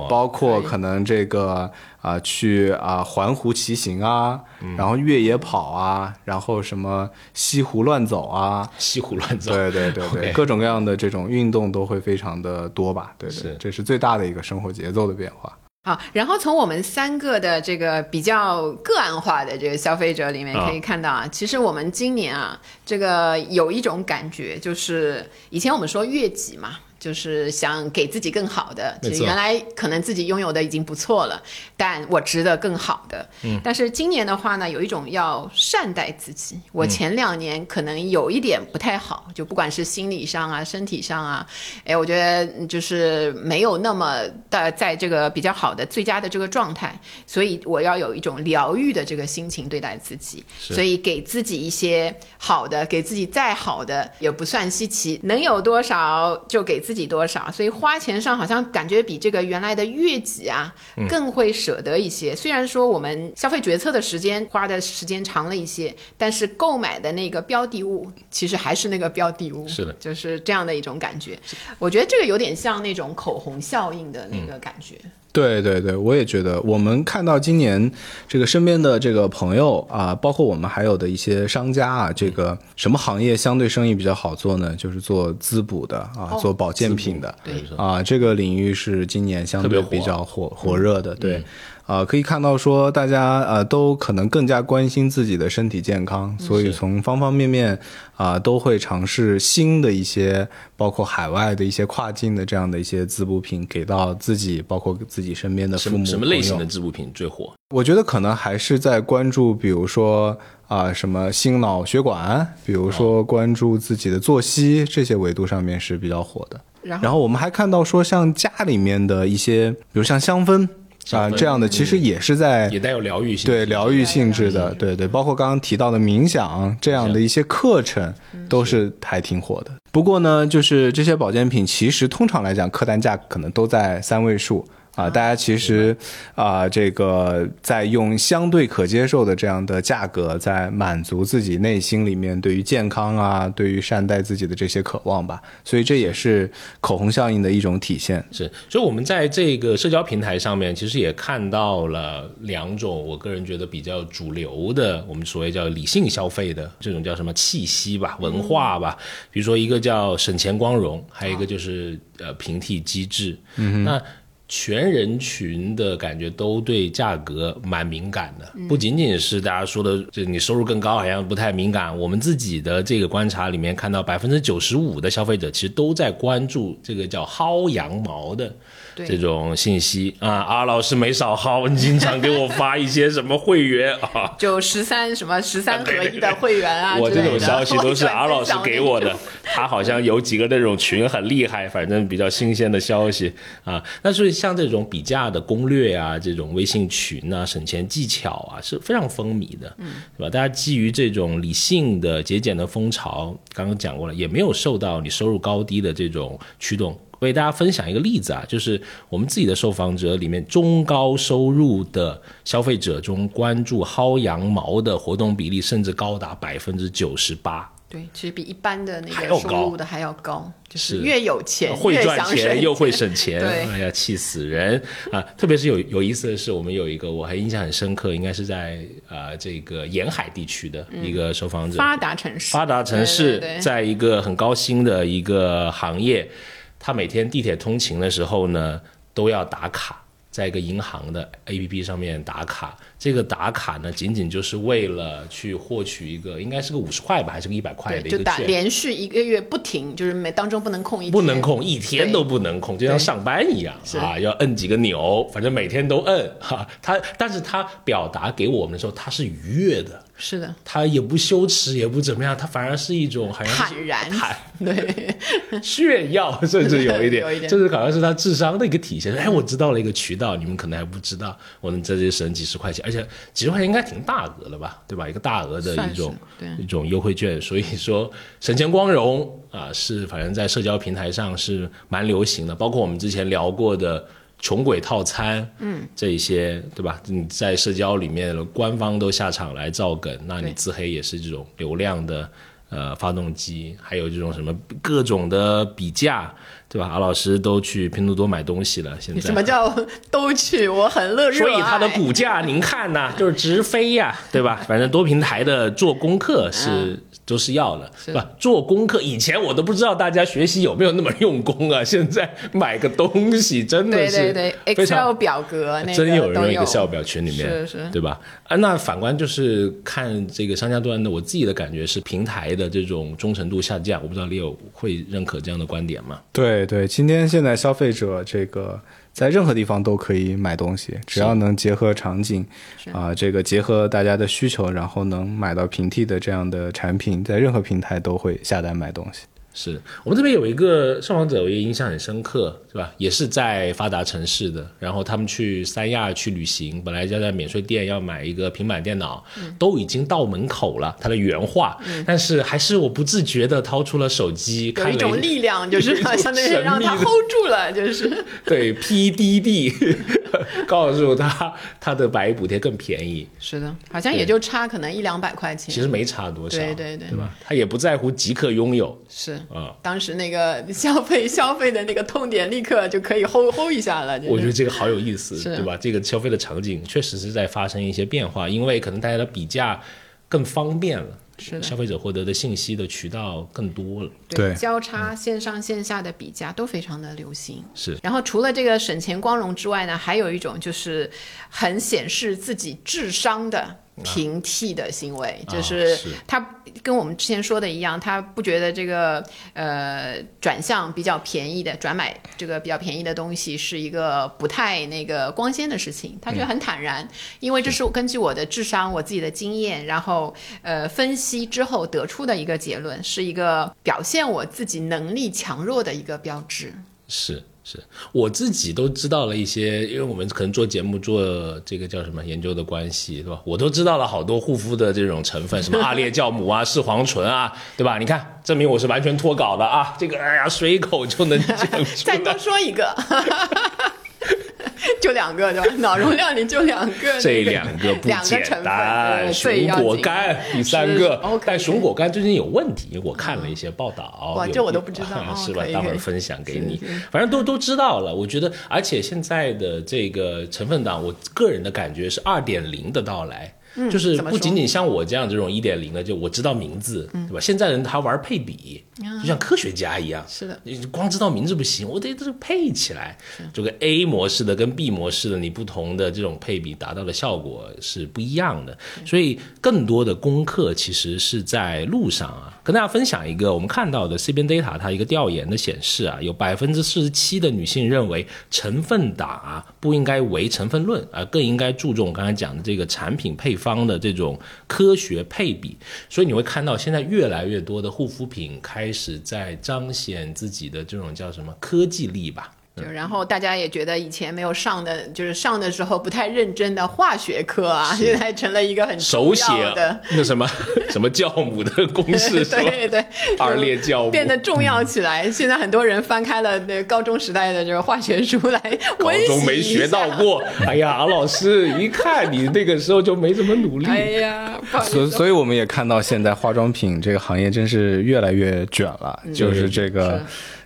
包括可能这个啊、去啊、环湖骑行啊，然后越野跑啊，然后什么西湖乱走啊，西湖乱走。对对对对各种各样的这种运动都会非常的多吧，对对是，这是最大的一个生活节奏的变化。好，然后从我们三个的这个比较个案化的这个消费者里面啊可以看到啊，其实我们今年啊，这个有一种感觉，就是以前我们说月己嘛。就是想给自己更好的。其实原来可能自己拥有的已经不错了，但我值得更好的。嗯。但是今年的话呢，有一种要善待自己。我前两年可能有一点不太好，就不管是心理上啊、身体上啊，哎，我觉得就是没有那么的在这个比较好的最佳的这个状态，所以我要有一种疗愈的这个心情对待自己，所以给自己一些好的，给自己再好的也不算稀奇，能有多少就给自己多少，所以花钱上好像感觉比这个原来的月己啊更会舍得一些。虽然说我们消费决策的时间花的时间长了一些，但是购买的那个标的物其实还是那个标的物，是的，就是这样的一种感觉。我觉得这个有点像那种口红效应的那个感觉。对对对，我也觉得，我们看到今年这个身边的这个朋友啊，包括我们还有的一些商家啊，这个什么行业相对生意比较好做呢？就是做滋补的啊，做保健品的，啊，这个领域是今年相对比较火火热的，对。啊，可以看到说大家呃都可能更加关心自己的身体健康，所以从方方面面啊都会尝试新的一些，包括海外的一些跨境的这样的一些滋补品，给到自己，包括自己身边的父母。什么类型的滋补品最火？我觉得可能还是在关注，比如说啊什么心脑血管，比如说关注自己的作息这些维度上面是比较火的。然后我们还看到说，像家里面的一些，比如像香氛。啊，这样的其实也是在也带有疗愈性，对疗愈性质的，对对，包括刚刚提到的冥想这样的一些课程，都是还挺火的。不过呢，就是这些保健品，其实通常来讲，客单价可能都在三位数。啊，大家其实啊，这个在用相对可接受的这样的价格，在满足自己内心里面对于健康啊，对于善待自己的这些渴望吧。所以这也是口红效应的一种体现。是，所以我们在这个社交平台上面，其实也看到了两种，我个人觉得比较主流的，我们所谓叫理性消费的这种叫什么气息吧、文化吧。比如说一个叫省钱光荣，还有一个就是呃平替机制。嗯，那。全人群的感觉都对价格蛮敏感的，不仅仅是大家说的，就你收入更高好像不太敏感。我们自己的这个观察里面看到，百分之九十五的消费者其实都在关注这个叫薅羊毛的。这种信息。啊，阿老师没少薅，你经常给我发一些什么会员啊，就十三什么十三合一的会员啊，我这种消息都是 阿老师给我的，他好像有几个那种群很厉害，反正比较新鲜的消息啊。那所以像这种比价的攻略啊，这种微信群啊，省钱技巧啊，是非常风靡的，嗯，对吧？大家基于这种理性的节俭的风潮，刚刚讲过了，也没有受到你收入高低的这种驱动。为大家分享一个例子啊，就是我们自己的受访者里面，中高收入的消费者中，关注薅羊毛的活动比例甚至高达百分之九十八。对，其实比一般的那个收入的还要高，就是越有钱会赚钱又会省钱，哎呀，气死人啊！特别是有有意思的是，我们有一个我还印象很深刻，应该是在呃这个沿海地区的一个受访者，发达城市，发达城市，在一个很高薪的一个行业。他每天地铁通勤的时候呢，都要打卡，在一个银行的 APP 上面打卡。这个打卡呢，仅仅就是为了去获取一个，应该是个五十块吧，还是个一百块的一个券。就打连续一个月不停，就是每当中不能空一天。不能空一天都不能空，就像上班一样啊，要摁几个钮，反正每天都摁哈。他，但是他表达给我们的时候，他是愉悦的。是的，他也不羞耻，也不怎么样，他反而是一种好像坦然，坦 对炫耀，甚至有一点，这是好像是他智商的一个体现。哎，我知道了一个渠道，你们可能还不知道，我能在这里省几十块钱，而且几十块钱应该挺大额了吧，对吧？一个大额的一种一种优惠券，所以说省钱光荣啊，是反正在社交平台上是蛮流行的，包括我们之前聊过的。穷鬼套餐，嗯，这一些对吧？你在社交里面，官方都下场来造梗，那你自黑也是这种流量的呃发动机，还有这种什么各种的比价，对吧？阿老师都去拼多多买东西了，现在什么叫都去？我很乐热所以它的股价您看呐，就是直飞呀，对吧？反正多平台的做功课是。都是要的，是吧？做功课，以前我都不知道大家学习有没有那么用功啊！现在买个东西真的是非常表格，那真有人用一个 Excel 表群里面，是是，对吧？啊，那反观就是看这个商家端的，我自己的感觉是平台的的这种忠诚度下降。我不知道李友会认可这样的观点吗？对对，今天现在消费者这个在任何地方都可以买东西，只要能结合场景，啊，这个结合大家的需求，然后能买到平替的这样的产品，在任何平台都会下单买东西。是。我们这边有一个受访者，我也印象很深刻，是吧？也是在发达城市的，然后他们去三亚去旅行，本来要在免税店要买一个平板电脑，都已经到门口了，他的原话，但是还是我不自觉的掏出了手机，有一种力量，就是相当于让他 hold 住了，就是。对 PDD 告诉他他的百亿补贴更便宜，是的，好像也就差可能一两百块钱，其实没差多少，对对对，对吧？他也不在乎即刻拥有，是。啊，当时那个 消费消费的那个痛点，立刻就可以吼吼一下了。我觉得这个好有意思，对吧？这个消费的场景确实是在发生一些变化，因为可能大家的比价更方便了，是消费者获得的信息的渠道更多了。对，交叉线上线下的比价都非常的流行。是。然后除了这个省钱光荣之外呢，还有一种就是很显示自己智商的。平替的行为，就是他跟我们之前说的一样，他不觉得这个呃转向比较便宜的转买这个比较便宜的东西是一个不太那个光鲜的事情，他觉得很坦然，因为这是根据我的智商、我自己的经验，然后呃分析之后得出的一个结论，是一个表现我自己能力强弱的一个标志。是。是我自己都知道了一些，因为我们可能做节目做这个叫什么研究的关系，对吧？我都知道了好多护肤的这种成分，什么阿列酵母啊、视黄醇啊，对吧？你看，证明我是完全脱稿的啊！这个哎呀，随口就能讲出来。再多说一个。就两个对吧？脑容量里就两个，这两个不 简单。熊果苷第三个，但熊果苷最近有问题，我看了一些报道。哇，这我都不知道，是吧？待会儿分享给你。反正都都知道了。我觉得，而且现在的这个成分党，我个人的感觉是二点零的到来。就是不仅仅像我这样这种一点零的，就我知道名字，对吧？现在人他玩配比，就像科学家一样。是的，你光知道名字不行，我得这个配起来。这个 A 模式的跟 B 模式的，你不同的这种配比达到的效果是不一样的。所以更多的功课其实是在路上啊。跟大家分享一个我们看到的 CBN data，它一个调研的显示啊，有百分之四十七的女性认为成分党啊不应该唯成分论，而更应该注重刚才讲的这个产品配方的这种科学配比。所以你会看到现在越来越多的护肤品开始在彰显自己的这种叫什么科技力吧。就然后大家也觉得以前没有上的，就是上的时候不太认真的化学课啊，现在成了一个很手写的那什么什么酵母的公 式，对对，二列酵母变得重要起来。现在很多人翻开了那高中时代的这个化学书来 温习高中没学到过，哎呀，老师一看你那个时候就没怎么努力。哎呀，所所以我们也看到现在化妆品这个行业真是越来越卷了，就是这个。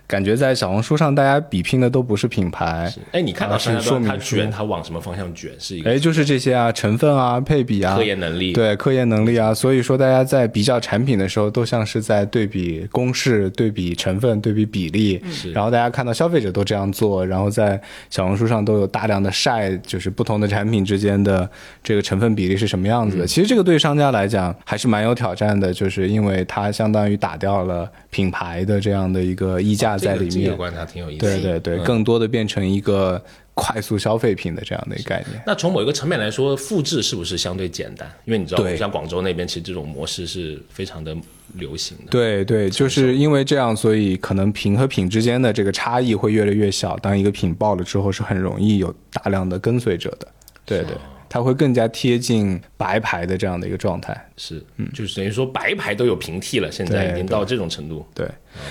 感觉在小红书上，大家比拼的都不是品牌。哎，你看到是说明卷，它往什么方向卷？是一个哎，就是这些啊，成分啊，配比啊，科研能力。对，科研能力啊。所以说，大家在比较产品的时候，都像是在对比公式、对比成分、对比比例。然后大家看到消费者都这样做，然后在小红书上都有大量的晒，就是不同的产品之间的这个成分比例是什么样子的。其实这个对商家来讲还是蛮有挑战的，就是因为它相当于打掉了品牌的这样的一个溢价。在里面观察挺有意思，对对对，更多的变成一个快速消费品的这样的一个概念。那从某一个层面来说，复制是不是相对简单？因为你知道，像广州那边，其实这种模式是非常的流行的。对对，就是因为这样，所以可能品和品之间的这个差异会越来越小。当一个品爆了之后，是很容易有大量的跟随者的。对对。它会更加贴近白牌的这样的一个状态，是，嗯，就是等于说白牌都有平替了，现在已经到这种程度。对，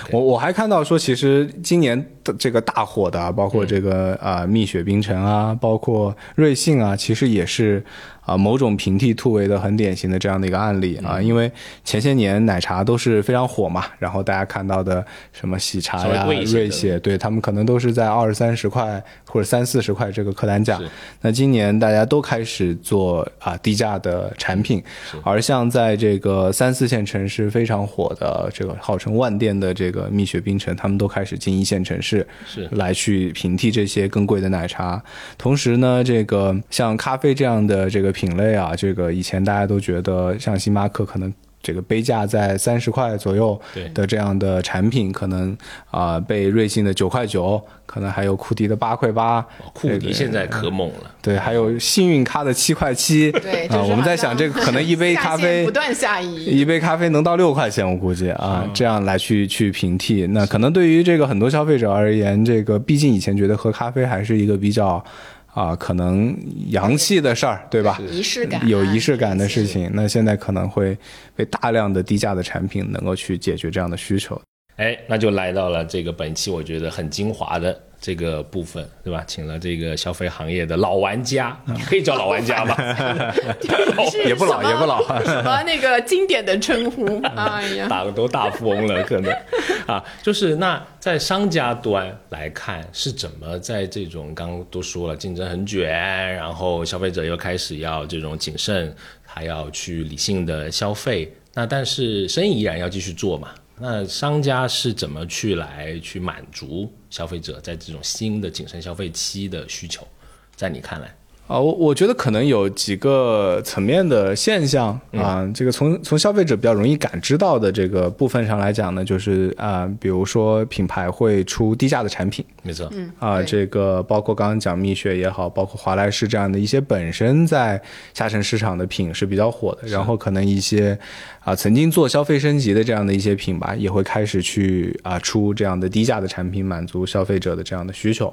我我还看到说，其实今年的这个大火的，啊包括这个啊蜜雪冰城啊，包括瑞幸啊，其实也是。啊，某种平替突围的很典型的这样的一个案例啊，因为前些年奶茶都是非常火嘛，然后大家看到的什么喜茶呀、瑞雪，对他们可能都是在二三十块或者三四十块这个客单价。那今年大家都开始做啊低价的产品，而像在这个三四线城市非常火的这个号称万店的这个蜜雪冰城，他们都开始进一线城市是来去平替这些更贵的奶茶。同时呢，这个像咖啡这样的这个。品类啊，这个以前大家都觉得像星巴克可能。这个杯价在三十块左右的这样的产品，可能啊被瑞幸的九块九，可能还有库迪的八块八，库迪现在可猛了，对，还有幸运咖的七块七，对啊，我们在想这个 可能一杯咖啡不断下移，一杯咖啡能到六块钱，我估计啊，这样来去去平替，那可能对于这个很多消费者而言，这个毕竟以前觉得喝咖啡还是一个比较。啊，可能洋气的事儿，对吧？仪式感，有仪式感的事情，那现在可能会被大量的低价的产品能够去解决这样的需求。哎，那就来到了这个本期我觉得很精华的这个部分，对吧？请了这个消费行业的老玩家，可以叫老玩家吧？也不老，也不老。什么那个经典的称呼？哎呀，打的都大富翁了，可能啊，就是那在商家端来看是怎么在这种刚刚都说了竞争很卷，然后消费者又开始要这种谨慎，还要去理性的消费，那但是生意依然要继续做嘛？那商家是怎么去来去满足消费者在这种新的谨慎消费期的需求？在你看来？啊，我我觉得可能有几个层面的现象啊，这个从从消费者比较容易感知到的这个部分上来讲呢，就是啊，比如说品牌会出低价的产品，没错，嗯啊，这个包括刚刚讲蜜雪也好，包括华莱士这样的一些本身在下沉市场的品是比较火的，然后可能一些啊曾经做消费升级的这样的一些品牌也会开始去啊出这样的低价的产品，满足消费者的这样的需求。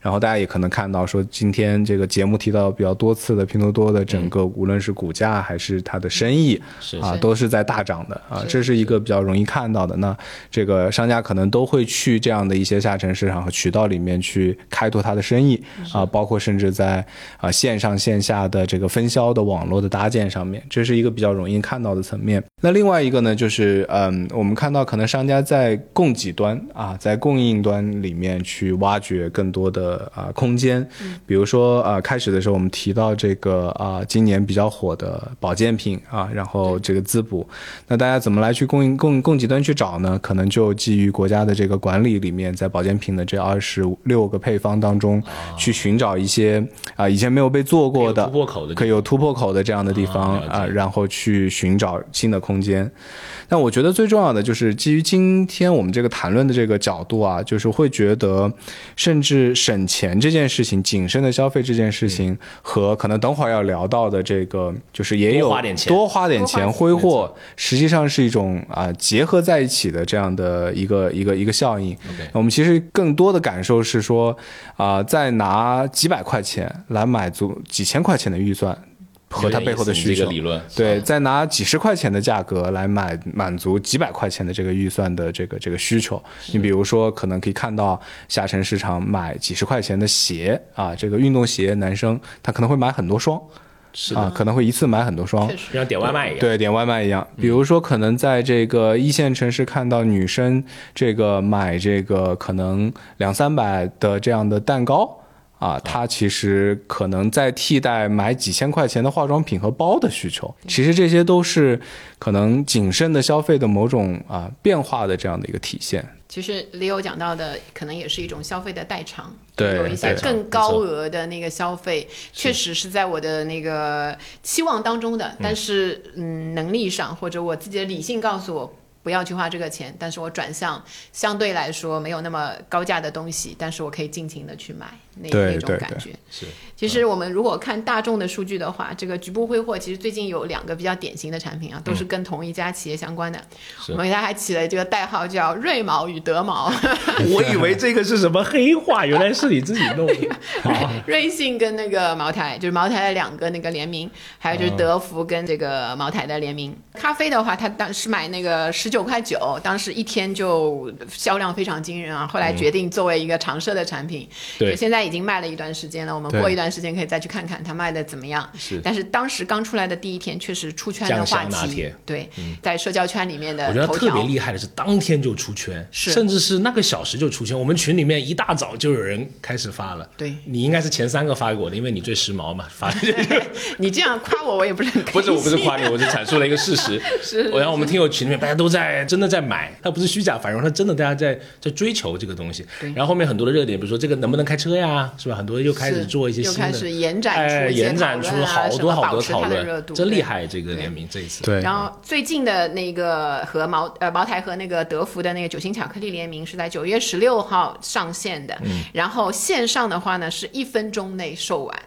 然后大家也可能看到，说今天这个节目提到比较多次的拼多多的整个，无论是股价还是它的生意，啊，都是在大涨的啊，这是一个比较容易看到的。那这个商家可能都会去这样的一些下沉市场和渠道里面去开拓它的生意啊，包括甚至在啊线上线下的这个分销的网络的搭建上面，这是一个比较容易看到的层面。那另外一个呢，就是嗯，我们看到可能商家在供给端啊，在供应端里面去挖掘更多的。呃啊，空间，比如说呃，开始的时候我们提到这个啊，今年比较火的保健品啊，然后这个滋补，那大家怎么来去供应供供给端去找呢？可能就基于国家的这个管理里面，在保健品的这二十六个配方当中，去寻找一些啊以前没有被做过的突破口的，可以有突破口的这样的地方啊，然后去寻找新的空间。但我觉得最重要的就是基于今天我们这个谈论的这个角度啊，就是会觉得，甚至省钱这件事情、谨慎的消费这件事情，和可能等会儿要聊到的这个，就是也有多花点钱挥霍，实际上是一种啊结合在一起的这样的一个一个一个效应。我们其实更多的感受是说，啊，在拿几百块钱来满足几千块钱的预算。和它背后的需求，对，再拿几十块钱的价格来买满足几百块钱的这个预算的这个这个需求。你比如说，可能可以看到下沉市场买几十块钱的鞋啊，这个运动鞋，男生他可能会买很多双，是啊，可能会一次买很多双，像点外卖一样。对，点外卖一样。比如说，可能在这个一线城市看到女生这个买这个可能两三百的这样的蛋糕。啊，它其实可能在替代买几千块钱的化妆品和包的需求，其实这些都是可能谨慎的消费的某种啊变化的这样的一个体现。其实 Leo 讲到的，可能也是一种消费的代偿，对，有一些更高额的那个消费，确实是在我的那个期望当中的，但是嗯，能力上或者我自己的理性告诉我。不要去花这个钱，但是我转向相对来说没有那么高价的东西，但是我可以尽情的去买那那种感觉。是，其实我们如果看大众的数据的话，这个局部挥霍其实最近有两个比较典型的产品啊，都是跟同一家企业相关的。我们给它还起了这个代号叫瑞毛与德毛。我以为这个是什么黑话，原来是你自己弄的。瑞幸跟那个茅台，就是茅台的两个那个联名，还有就是德芙跟这个茅台的联名。咖啡的话，它当时买那个十九。九块九，当时一天就销量非常惊人啊！后来决定作为一个长设的产品，对，现在已经卖了一段时间了。我们过一段时间可以再去看看它卖的怎么样。是，但是当时刚出来的第一天确实出圈的话题，对，在社交圈里面的，我觉得特别厉害的是当天就出圈，是，甚至是那个小时就出圈。我们群里面一大早就有人开始发了，对你应该是前三个发给我的，因为你最时髦嘛。发，你这样夸我，我也不是很不是，我不是夸你，我是阐述了一个事实。是，然后我们听友群里面大家都在。真的在买，它不是虚假繁荣，它真的大家在在追求这个东西。然后后面很多的热点，比如说这个能不能开车呀，啊，是吧？很多又开始做一些新的，又开始延展出延展出好多好多讨论，真厉害！这个联名这一次。对。然后最近的那个和茅呃茅台和那个德芙的那个酒心巧克力联名是在九月十六号上线的，然后线上的话呢是一分钟内售完。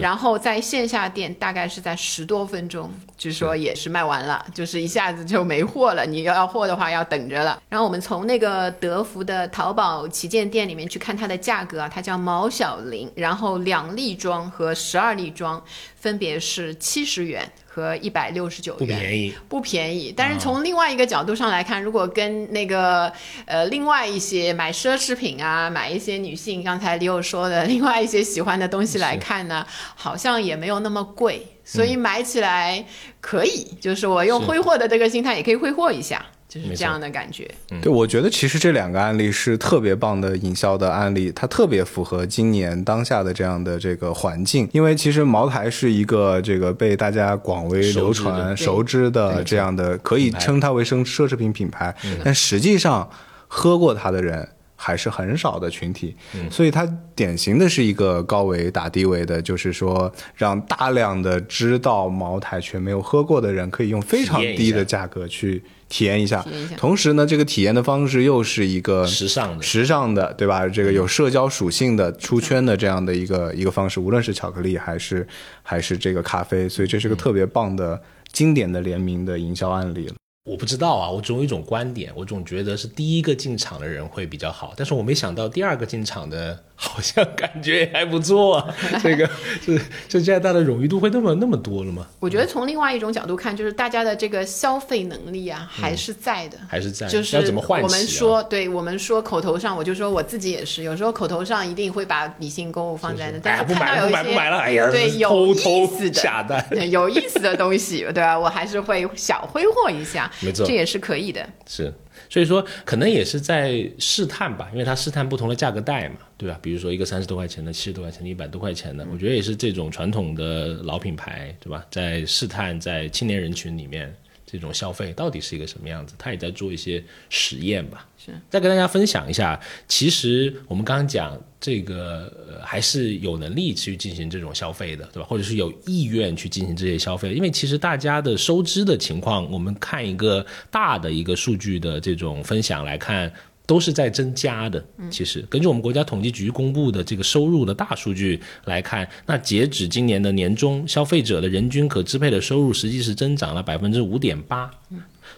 然后在线下店大概是在十多分钟，据说也是卖完了，就是一下子就没货了。你要要货的话要等着了。然后我们从那个德芙的淘宝旗舰店里面去看它的价格啊，它叫毛小玲，然后两粒装和十二粒装分别是七十元。和一百六十九元，不便宜，不便宜。但是从另外一个角度上来看，如果跟那个呃另外一些买奢侈品啊，买一些女性刚才李友说的另外一些喜欢的东西来看呢，好像也没有那么贵，所以买起来可以。就是我用挥霍的这个心态，也可以挥霍一下。就是这样的感觉。对，我觉得其实这两个案例是特别棒的营销的案例，它特别符合今年当下的这样的这个环境。因为其实茅台是一个这个被大家广为流传、熟知的这样的，可以称它为奢奢侈品品牌，但实际上喝过它的人。还是很少的群体，所以它典型的是一个高维打低维的，就是说让大量的知道茅台却没有喝过的人，可以用非常低的价格去体验一下。同时呢，这个体验的方式又是一个时尚的、时尚的，对吧？这个有社交属性的、出圈的这样的一个一个方式，无论是巧克力还是还是这个咖啡，所以这是个特别棒的经典的联名的营销案例了。我不知道啊，我总有一种观点，我总觉得是第一个进场的人会比较好，但是我没想到第二个进场的。好像感觉还不错啊，这个是就现在大的荣誉度会那么那么多了吗？我觉得从另外一种角度看，就是大家的这个消费能力啊，还是在的，还是在。就是要怎么换？我们说，对我们说口头上，我就说我自己也是，有时候口头上一定会把理性购物放在那，但是看到有一些对有意思的下单，有意思的东西，对吧？我还是会小挥霍一下，没错，这也是可以的。是。所以说，可能也是在试探吧，因为它试探不同的价格带嘛，对吧？比如说一个三十多块钱的、七十多块钱的、一百多块钱的，我觉得也是这种传统的老品牌，对吧？在试探在青年人群里面。这种消费到底是一个什么样子？他也在做一些实验吧。是，再跟大家分享一下，其实我们刚刚讲这个，呃，还是有能力去进行这种消费的，对吧？或者是有意愿去进行这些消费，因为其实大家的收支的情况，我们看一个大的一个数据的这种分享来看。都是在增加的。其实，根据我们国家统计局公布的这个收入的大数据来看，那截止今年的年中，消费者的人均可支配的收入实际是增长了百分之五点八，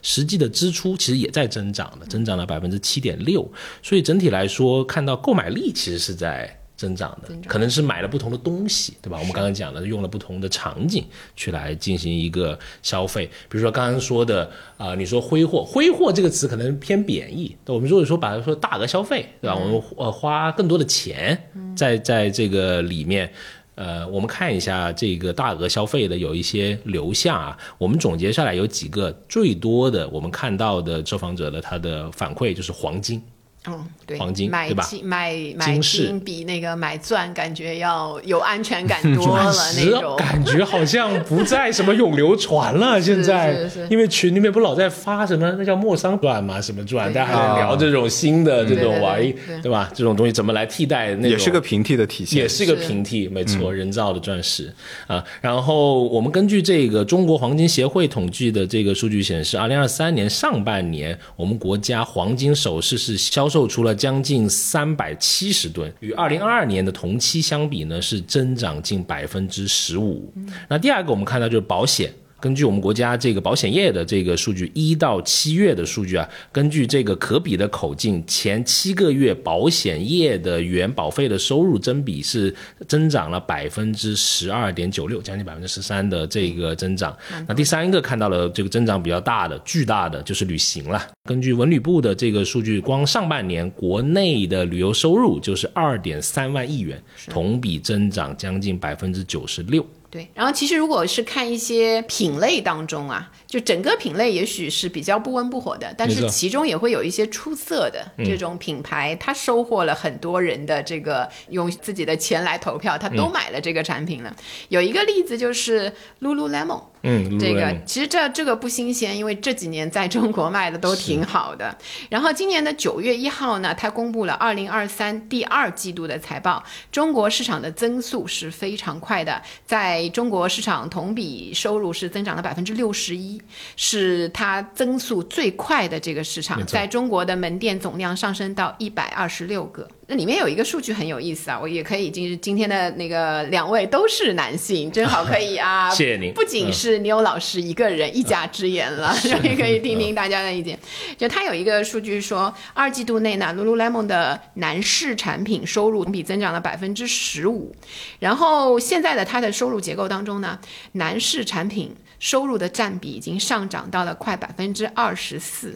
实际的支出其实也在增长的，增长了百分之七点六。所以整体来说，看到购买力其实是在。增长的可能是买了不同的东西，对吧？我们刚刚讲的用了不同的场景去来进行一个消费，比如说刚刚说的啊，你说挥霍，挥霍这个词可能偏贬义。我们如果说把它说大额消费，对吧？我们呃花更多的钱在在这个里面，呃，我们看一下这个大额消费的有一些流向啊，我们总结下来有几个最多的，我们看到的受访者的他的反馈就是黄金。嗯，对，黄金买金买买金比那个买钻感觉要有安全感 多了那种，感觉好像不在什么永流传了。现在，因为群里面不老在发什么那叫莫桑钻嘛，什么钻，大家还在聊这种新的这种玩意，对吧？这种东西怎么来替代？那也是个平替的体现，也是个平替，没错，人造的钻石啊。然后我们根据这个中国黄金协会统计的这个数据显示，二零二三年上半年我们国家黄金首饰是销。售出了将近三百七十吨，与二零二二年的同期相比呢，是增长近百分之十五。那第二个我们看到就是保险。根据我们国家这个保险业的这个数据，一到七月的数据啊，根据这个可比的口径，前七个月保险业的原保费的收入增比是增长了百分之十二点九六，将近百分之十三的这个增长。那第三个看到了这个增长比较大的、巨大的就是旅行了。根据文旅部的这个数据，光上半年国内的旅游收入就是二点三万亿元，同比增长将近百分之九十六。对，然后其实如果是看一些品类当中啊，就整个品类也许是比较不温不火的，但是其中也会有一些出色的这种品牌，它收获了很多人的这个用自己的钱来投票，他都买了这个产品了。有一个例子就是 Lululemon。嗯，这个其实这这个不新鲜，因为这几年在中国卖的都挺好的。然后今年的九月一号呢，它公布了二零二三第二季度的财报，中国市场的增速是非常快的，在中国市场同比收入是增长了百分之六十一，是它增速最快的这个市场，在中国的门店总量上升到一百二十六个。那里面有一个数据很有意思啊，我也可以今今天的那个两位都是男性，正好可以啊，谢谢您。不仅是牛老师一个人一家之言了，也可以听听大家的意见。就他有一个数据说，二季度内呢，Lululemon 的男士产品收入同比增长了百分之十五，然后现在的它的收入结构当中呢，男士产品收入的占比已经上涨到了快百分之二十四。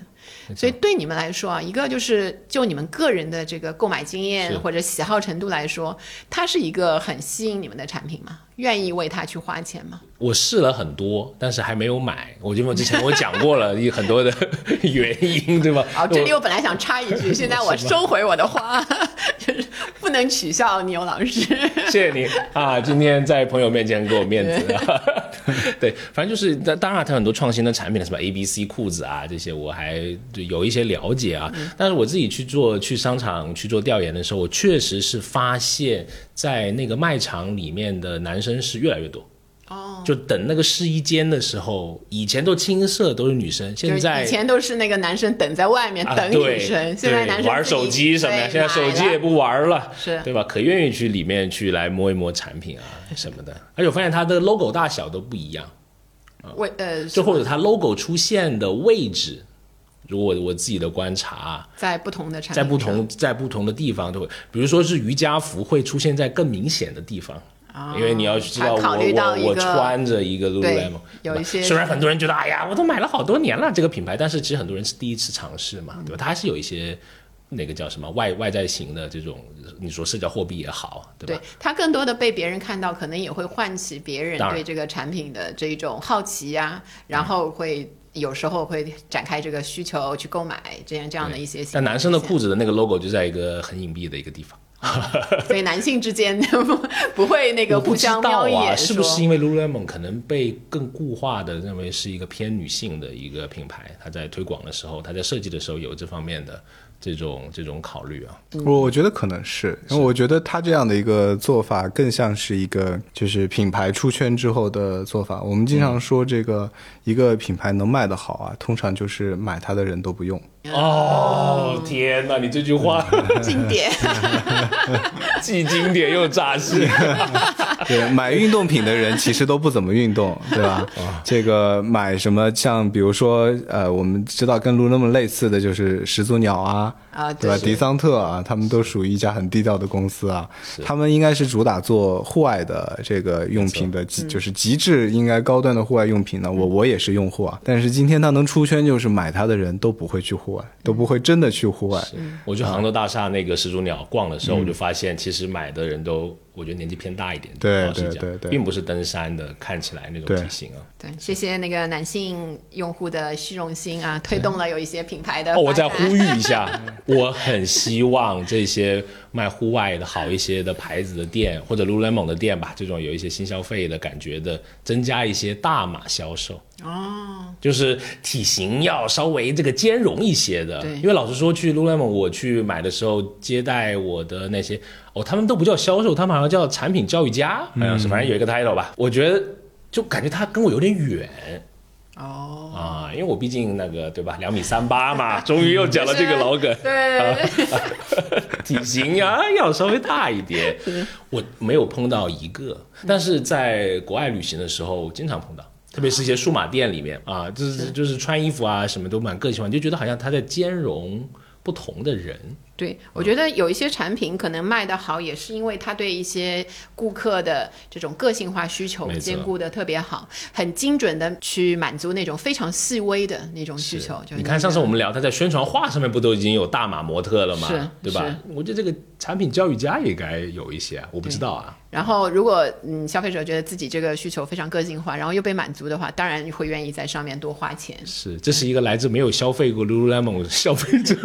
所以对你们来说啊，一个就是就你们个人的这个购买经验或者喜好程度来说，它是一个很吸引你们的产品吗？愿意为它去花钱吗？我试了很多，但是还没有买。我就之前我讲过了，有很多的 原因，对吧？好，这里我本来想插一句，现在我收回我的话，就是不能取笑牛老师。谢谢你啊，今天在朋友面前给我面子。对，反正就是，当然它很多创新的产品，什么 A B C 裤子啊这些，我还有一些了解啊。但是我自己去做去商场去做调研的时候，我确实是发现，在那个卖场里面的男生是越来越多。哦，就等那个试衣间的时候，以前都青涩，都是女生。现在以前都是那个男生等在外面等女生，现在男生玩手机什么呀，现在手机也不玩了，是对吧？可愿意去里面去来摸一摸产品啊什么的。而且我发现它的 logo 大小都不一样，位呃，就或者它 logo 出现的位置，如果我自己的观察，在不同的产品，在不同在不同的地方都会，比如说是瑜伽服会出现在更明显的地方。因为你要知道，我我我穿着一个 Lululemon，有一些虽然很多人觉得，哎呀，我都买了好多年了这个品牌，但是其实很多人是第一次尝试嘛，对吧？它还是有一些那个叫什么外外在型的这种，你说社交货币也好，对吧？对，它更多的被别人看到，可能也会唤起别人对这个产品的这种好奇呀，然后会有时候会展开这个需求去购买这样这样的一些。但男生的裤子的那个 logo 就在一个很隐蔽的一个地方。所以男性之间不 不会那个互相瞄一眼，是不是因为 Lululemon 可能被更固化的认为是一个偏女性的一个品牌？它在推广的时候，它在设计的时候有这方面的这种这种考虑啊？我我觉得可能是，因为我觉得他这样的一个做法更像是一个就是品牌出圈之后的做法。我们经常说这个一个品牌能卖得好啊，通常就是买它的人都不用。哦天哪，你这句话经典，既经典又扎心。对，买运动品的人其实都不怎么运动，对吧？这个买什么像比如说呃，我们知道跟 Lululemon 类似的就是始祖鸟啊，啊对吧？迪桑特啊，他们都属于一家很低调的公司啊。他们应该是主打做户外的这个用品的，就是极致应该高端的户外用品呢。我我也是用户啊，但是今天他能出圈，就是买它的人都不会去户外。都不会真的去户外。我去杭州大厦那个始祖鸟逛的时候，我就发现，其实买的人都。我觉得年纪偏大一点，对对对对，并不是登山的，看起来那种体型啊。对，谢谢那个男性用户的虚荣心啊，推动了有一些品牌的。我再呼吁一下，我很希望这些卖户外的好一些的牌子的店，或者 Lululemon 的店吧，这种有一些新消费的感觉的，增加一些大码销售。哦，就是体型要稍微这个兼容一些的。对，因为老实说，去 Lululemon 我去买的时候，接待我的那些。哦，他们都不叫销售，他们好像叫产品教育家，好像是，反正有一个 title 吧。我觉得就感觉他跟我有点远。哦啊，因为我毕竟那个对吧，两米三八嘛，终于又讲了这个老梗。对，体型啊要稍微大一点。我没有碰到一个，但是在国外旅行的时候经常碰到，特别是一些数码店里面啊，就是就是穿衣服啊什么都蛮个性化，就觉得好像他在兼容不同的人。对，我觉得有一些产品可能卖得好，也是因为它对一些顾客的这种个性化需求兼顾的特别好，很精准的去满足那种非常细微的那种需求。你看上次我们聊，他在宣传画上面不都已经有大码模特了吗？是，对吧？我觉得这个产品教育家也该有一些，我不知道啊。然后，如果嗯消费者觉得自己这个需求非常个性化，然后又被满足的话，当然会愿意在上面多花钱。是，这是一个来自没有消费过 Lululemon 消费者。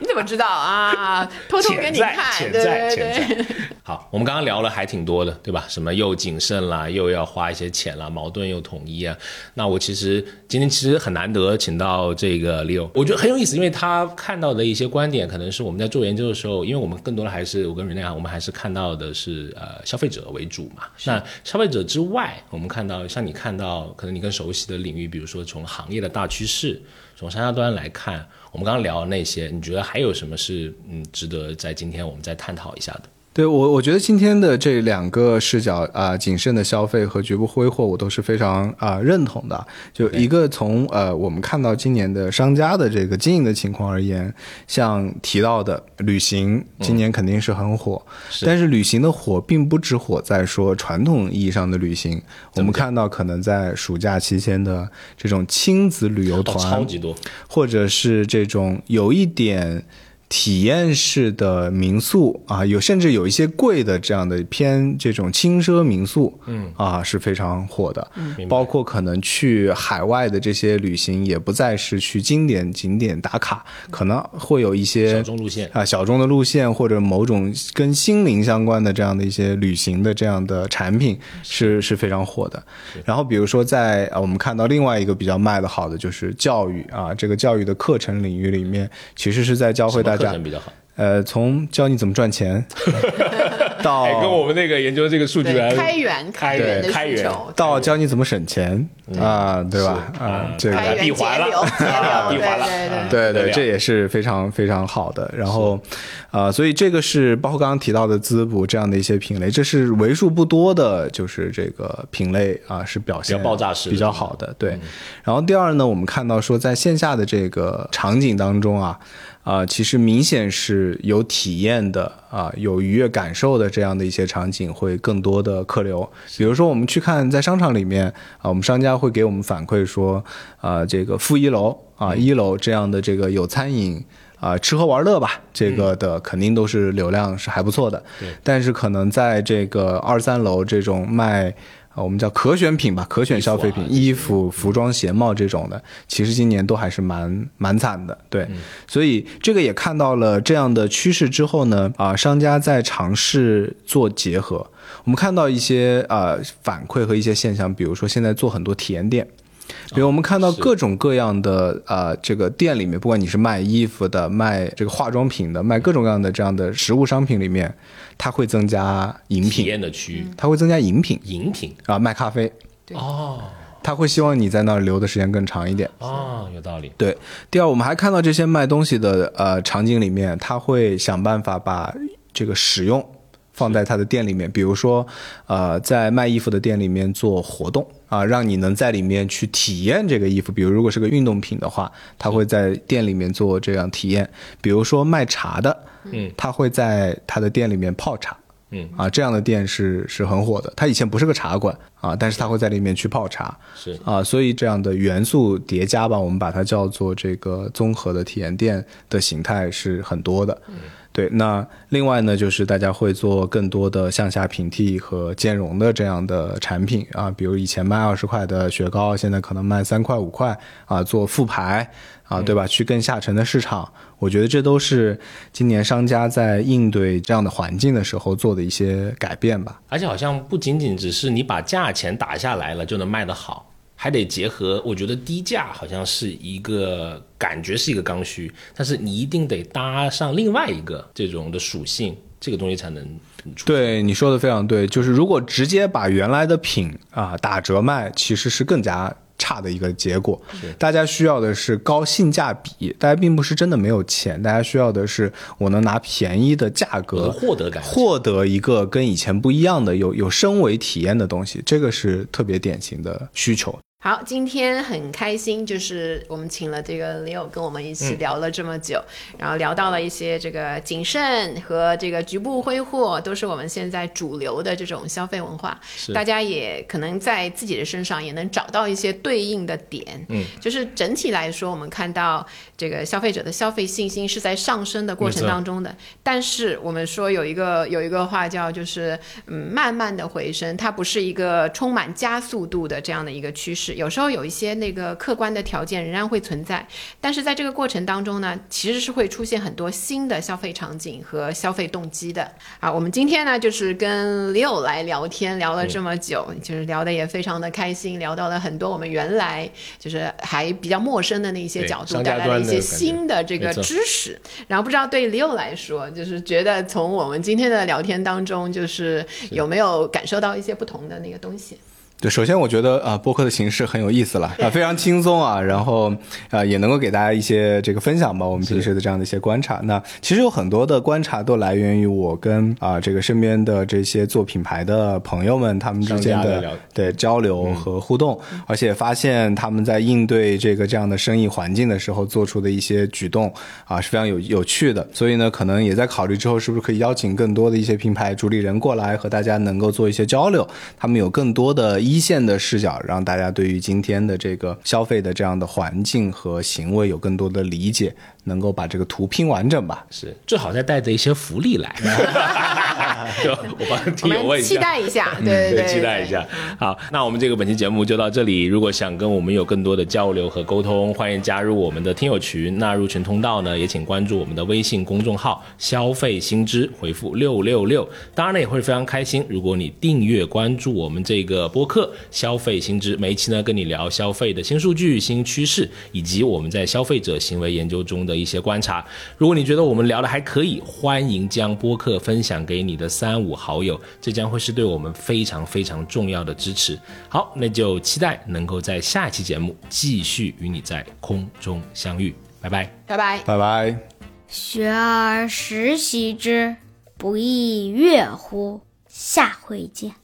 你怎么知道啊？偷偷给你看，潜在潜在。好，我们刚刚聊了还挺多的，对吧？什么又谨慎啦，又要花一些钱啦，矛盾又统一啊。那我其实今天其实很难得请到这个 Leo，我觉得很有意思，因为他看到的一些观点，可能是我们在做研究的时候，因为我们更多的还是我跟 Rene 啊，我们还是看到的是呃消费者为主嘛。那消费者之外，我们看到像你看到可能你更熟悉的领域，比如说从行业的大趋势，从商家端来看，我们刚刚聊那些，你觉得还有什么是嗯值得在今天我们再探讨一下的？对我，我觉得今天的这两个视角啊，谨慎的消费和绝不挥霍，我都是非常啊认同的。就一个从呃，我们看到今年的商家的这个经营的情况而言，像提到的旅行，今年肯定是很火，但是旅行的火并不只火在说传统意义上的旅行，我们看到可能在暑假期间的这种亲子旅游团，超级多，或者是这种有一点。体验式的民宿啊，有甚至有一些贵的这样的偏这种轻奢民宿，嗯啊是非常火的。嗯，包括可能去海外的这些旅行，也不再是去经典景点打卡，可能会有一些小众路线啊，小众的路线或者某种跟心灵相关的这样的一些旅行的这样的产品是是非常火的。然后比如说在啊，我们看到另外一个比较卖的好的就是教育啊，这个教育的课程领域里面，其实是在教会大。课程比较好，呃，从教你怎么赚钱，到跟我们那个研究这个数据来开源开源的需求，到教你怎么省钱啊，对吧？啊，这个。闭环了，闭环了，对对，这也是非常非常好的。然后，啊，所以这个是包括刚刚提到的滋补这样的一些品类，这是为数不多的，就是这个品类啊，是表现爆炸式比较好的。对，然后第二呢，我们看到说在线下的这个场景当中啊。啊，其实明显是有体验的啊，有愉悦感受的这样的一些场景会更多的客流。比如说，我们去看在商场里面啊，我们商家会给我们反馈说，啊，这个负一楼啊，一楼这样的这个有餐饮啊，吃喝玩乐吧，这个的肯定都是流量是还不错的。对，但是可能在这个二三楼这种卖。我们叫可选品吧，可选消费品，衣服、服装、鞋帽这种的，其实今年都还是蛮蛮惨的。对，所以这个也看到了这样的趋势之后呢，啊，商家在尝试做结合。我们看到一些呃反馈和一些现象，比如说现在做很多体验店。比如我们看到各种各样的呃这个店里面，不管你是卖衣服的、卖这个化妆品的、卖各种各样的这样的实物商品里面，它会增加饮品体验的区域，它会增加饮品饮品啊卖咖啡哦，他会希望你在那儿留的时间更长一点哦，有道理。对，第二我们还看到这些卖东西的呃场景里面，他会想办法把这个使用。放在他的店里面，比如说，呃，在卖衣服的店里面做活动啊，让你能在里面去体验这个衣服。比如，如果是个运动品的话，他会在店里面做这样体验。比如说卖茶的，嗯，他会在他的店里面泡茶，嗯，啊，这样的店是是很火的。他以前不是个茶馆啊，但是他会在里面去泡茶，是啊，所以这样的元素叠加吧，我们把它叫做这个综合的体验店的形态是很多的。对，那另外呢，就是大家会做更多的向下平替和兼容的这样的产品啊，比如以前卖二十块的雪糕，现在可能卖三块五块啊，做复牌啊，对吧？去更下沉的市场，我觉得这都是今年商家在应对这样的环境的时候做的一些改变吧。而且好像不仅仅只是你把价钱打下来了就能卖得好。还得结合，我觉得低价好像是一个感觉是一个刚需，但是你一定得搭上另外一个这种的属性，这个东西才能。对你说的非常对，就是如果直接把原来的品啊打折卖，其实是更加差的一个结果。大家需要的是高性价比，大家并不是真的没有钱，大家需要的是我能拿便宜的价格获得感，获得一个跟以前不一样的有有升维体验的东西，这个是特别典型的需求。好，今天很开心，就是我们请了这个 Leo 跟我们一起聊了这么久，然后聊到了一些这个谨慎和这个局部挥霍，都是我们现在主流的这种消费文化。大家也可能在自己的身上也能找到一些对应的点。嗯，就是整体来说，我们看到这个消费者的消费信心是在上升的过程当中的，但是我们说有一个有一个话叫就是嗯慢慢的回升，它不是一个充满加速度的这样的一个趋势。有时候有一些那个客观的条件仍然会存在，但是在这个过程当中呢，其实是会出现很多新的消费场景和消费动机的。啊，我们今天呢就是跟 Leo 来聊天，聊了这么久，就是聊的也非常的开心，聊到了很多我们原来就是还比较陌生的那些角度，带来了一些新的这个知识。然后不知道对 Leo 来说，就是觉得从我们今天的聊天当中，就是有没有感受到一些不同的那个东西？对，首先我觉得啊，播客的形式很有意思了啊，非常轻松啊，然后啊，也能够给大家一些这个分享吧，我们平时的这样的一些观察。那其实有很多的观察都来源于我跟啊这个身边的这些做品牌的朋友们他们之间的对交流和互动，而且发现他们在应对这个这样的生意环境的时候做出的一些举动啊是非常有有趣的。所以呢，可能也在考虑之后是不是可以邀请更多的一些品牌主理人过来和大家能够做一些交流，他们有更多的。一线的视角，让大家对于今天的这个消费的这样的环境和行为有更多的理解。能够把这个图拼完整吧？是，最好再带着一些福利来。就我帮听友问一下，期待一下，对对，期待一下。好，那我们这个本期节目就到这里。如果想跟我们有更多的交流和沟通，欢迎加入我们的听友群。那入群通道呢，也请关注我们的微信公众号“消费新知”，回复六六六。当然呢，也会非常开心，如果你订阅关注我们这个播客“消费新知”，每一期呢跟你聊消费的新数据、新趋势，以及我们在消费者行为研究中的。一些观察，如果你觉得我们聊的还可以，欢迎将播客分享给你的三五好友，这将会是对我们非常非常重要的支持。好，那就期待能够在下一期节目继续与你在空中相遇，拜拜，拜拜，拜拜。学而时习之，不亦说乎？下回见。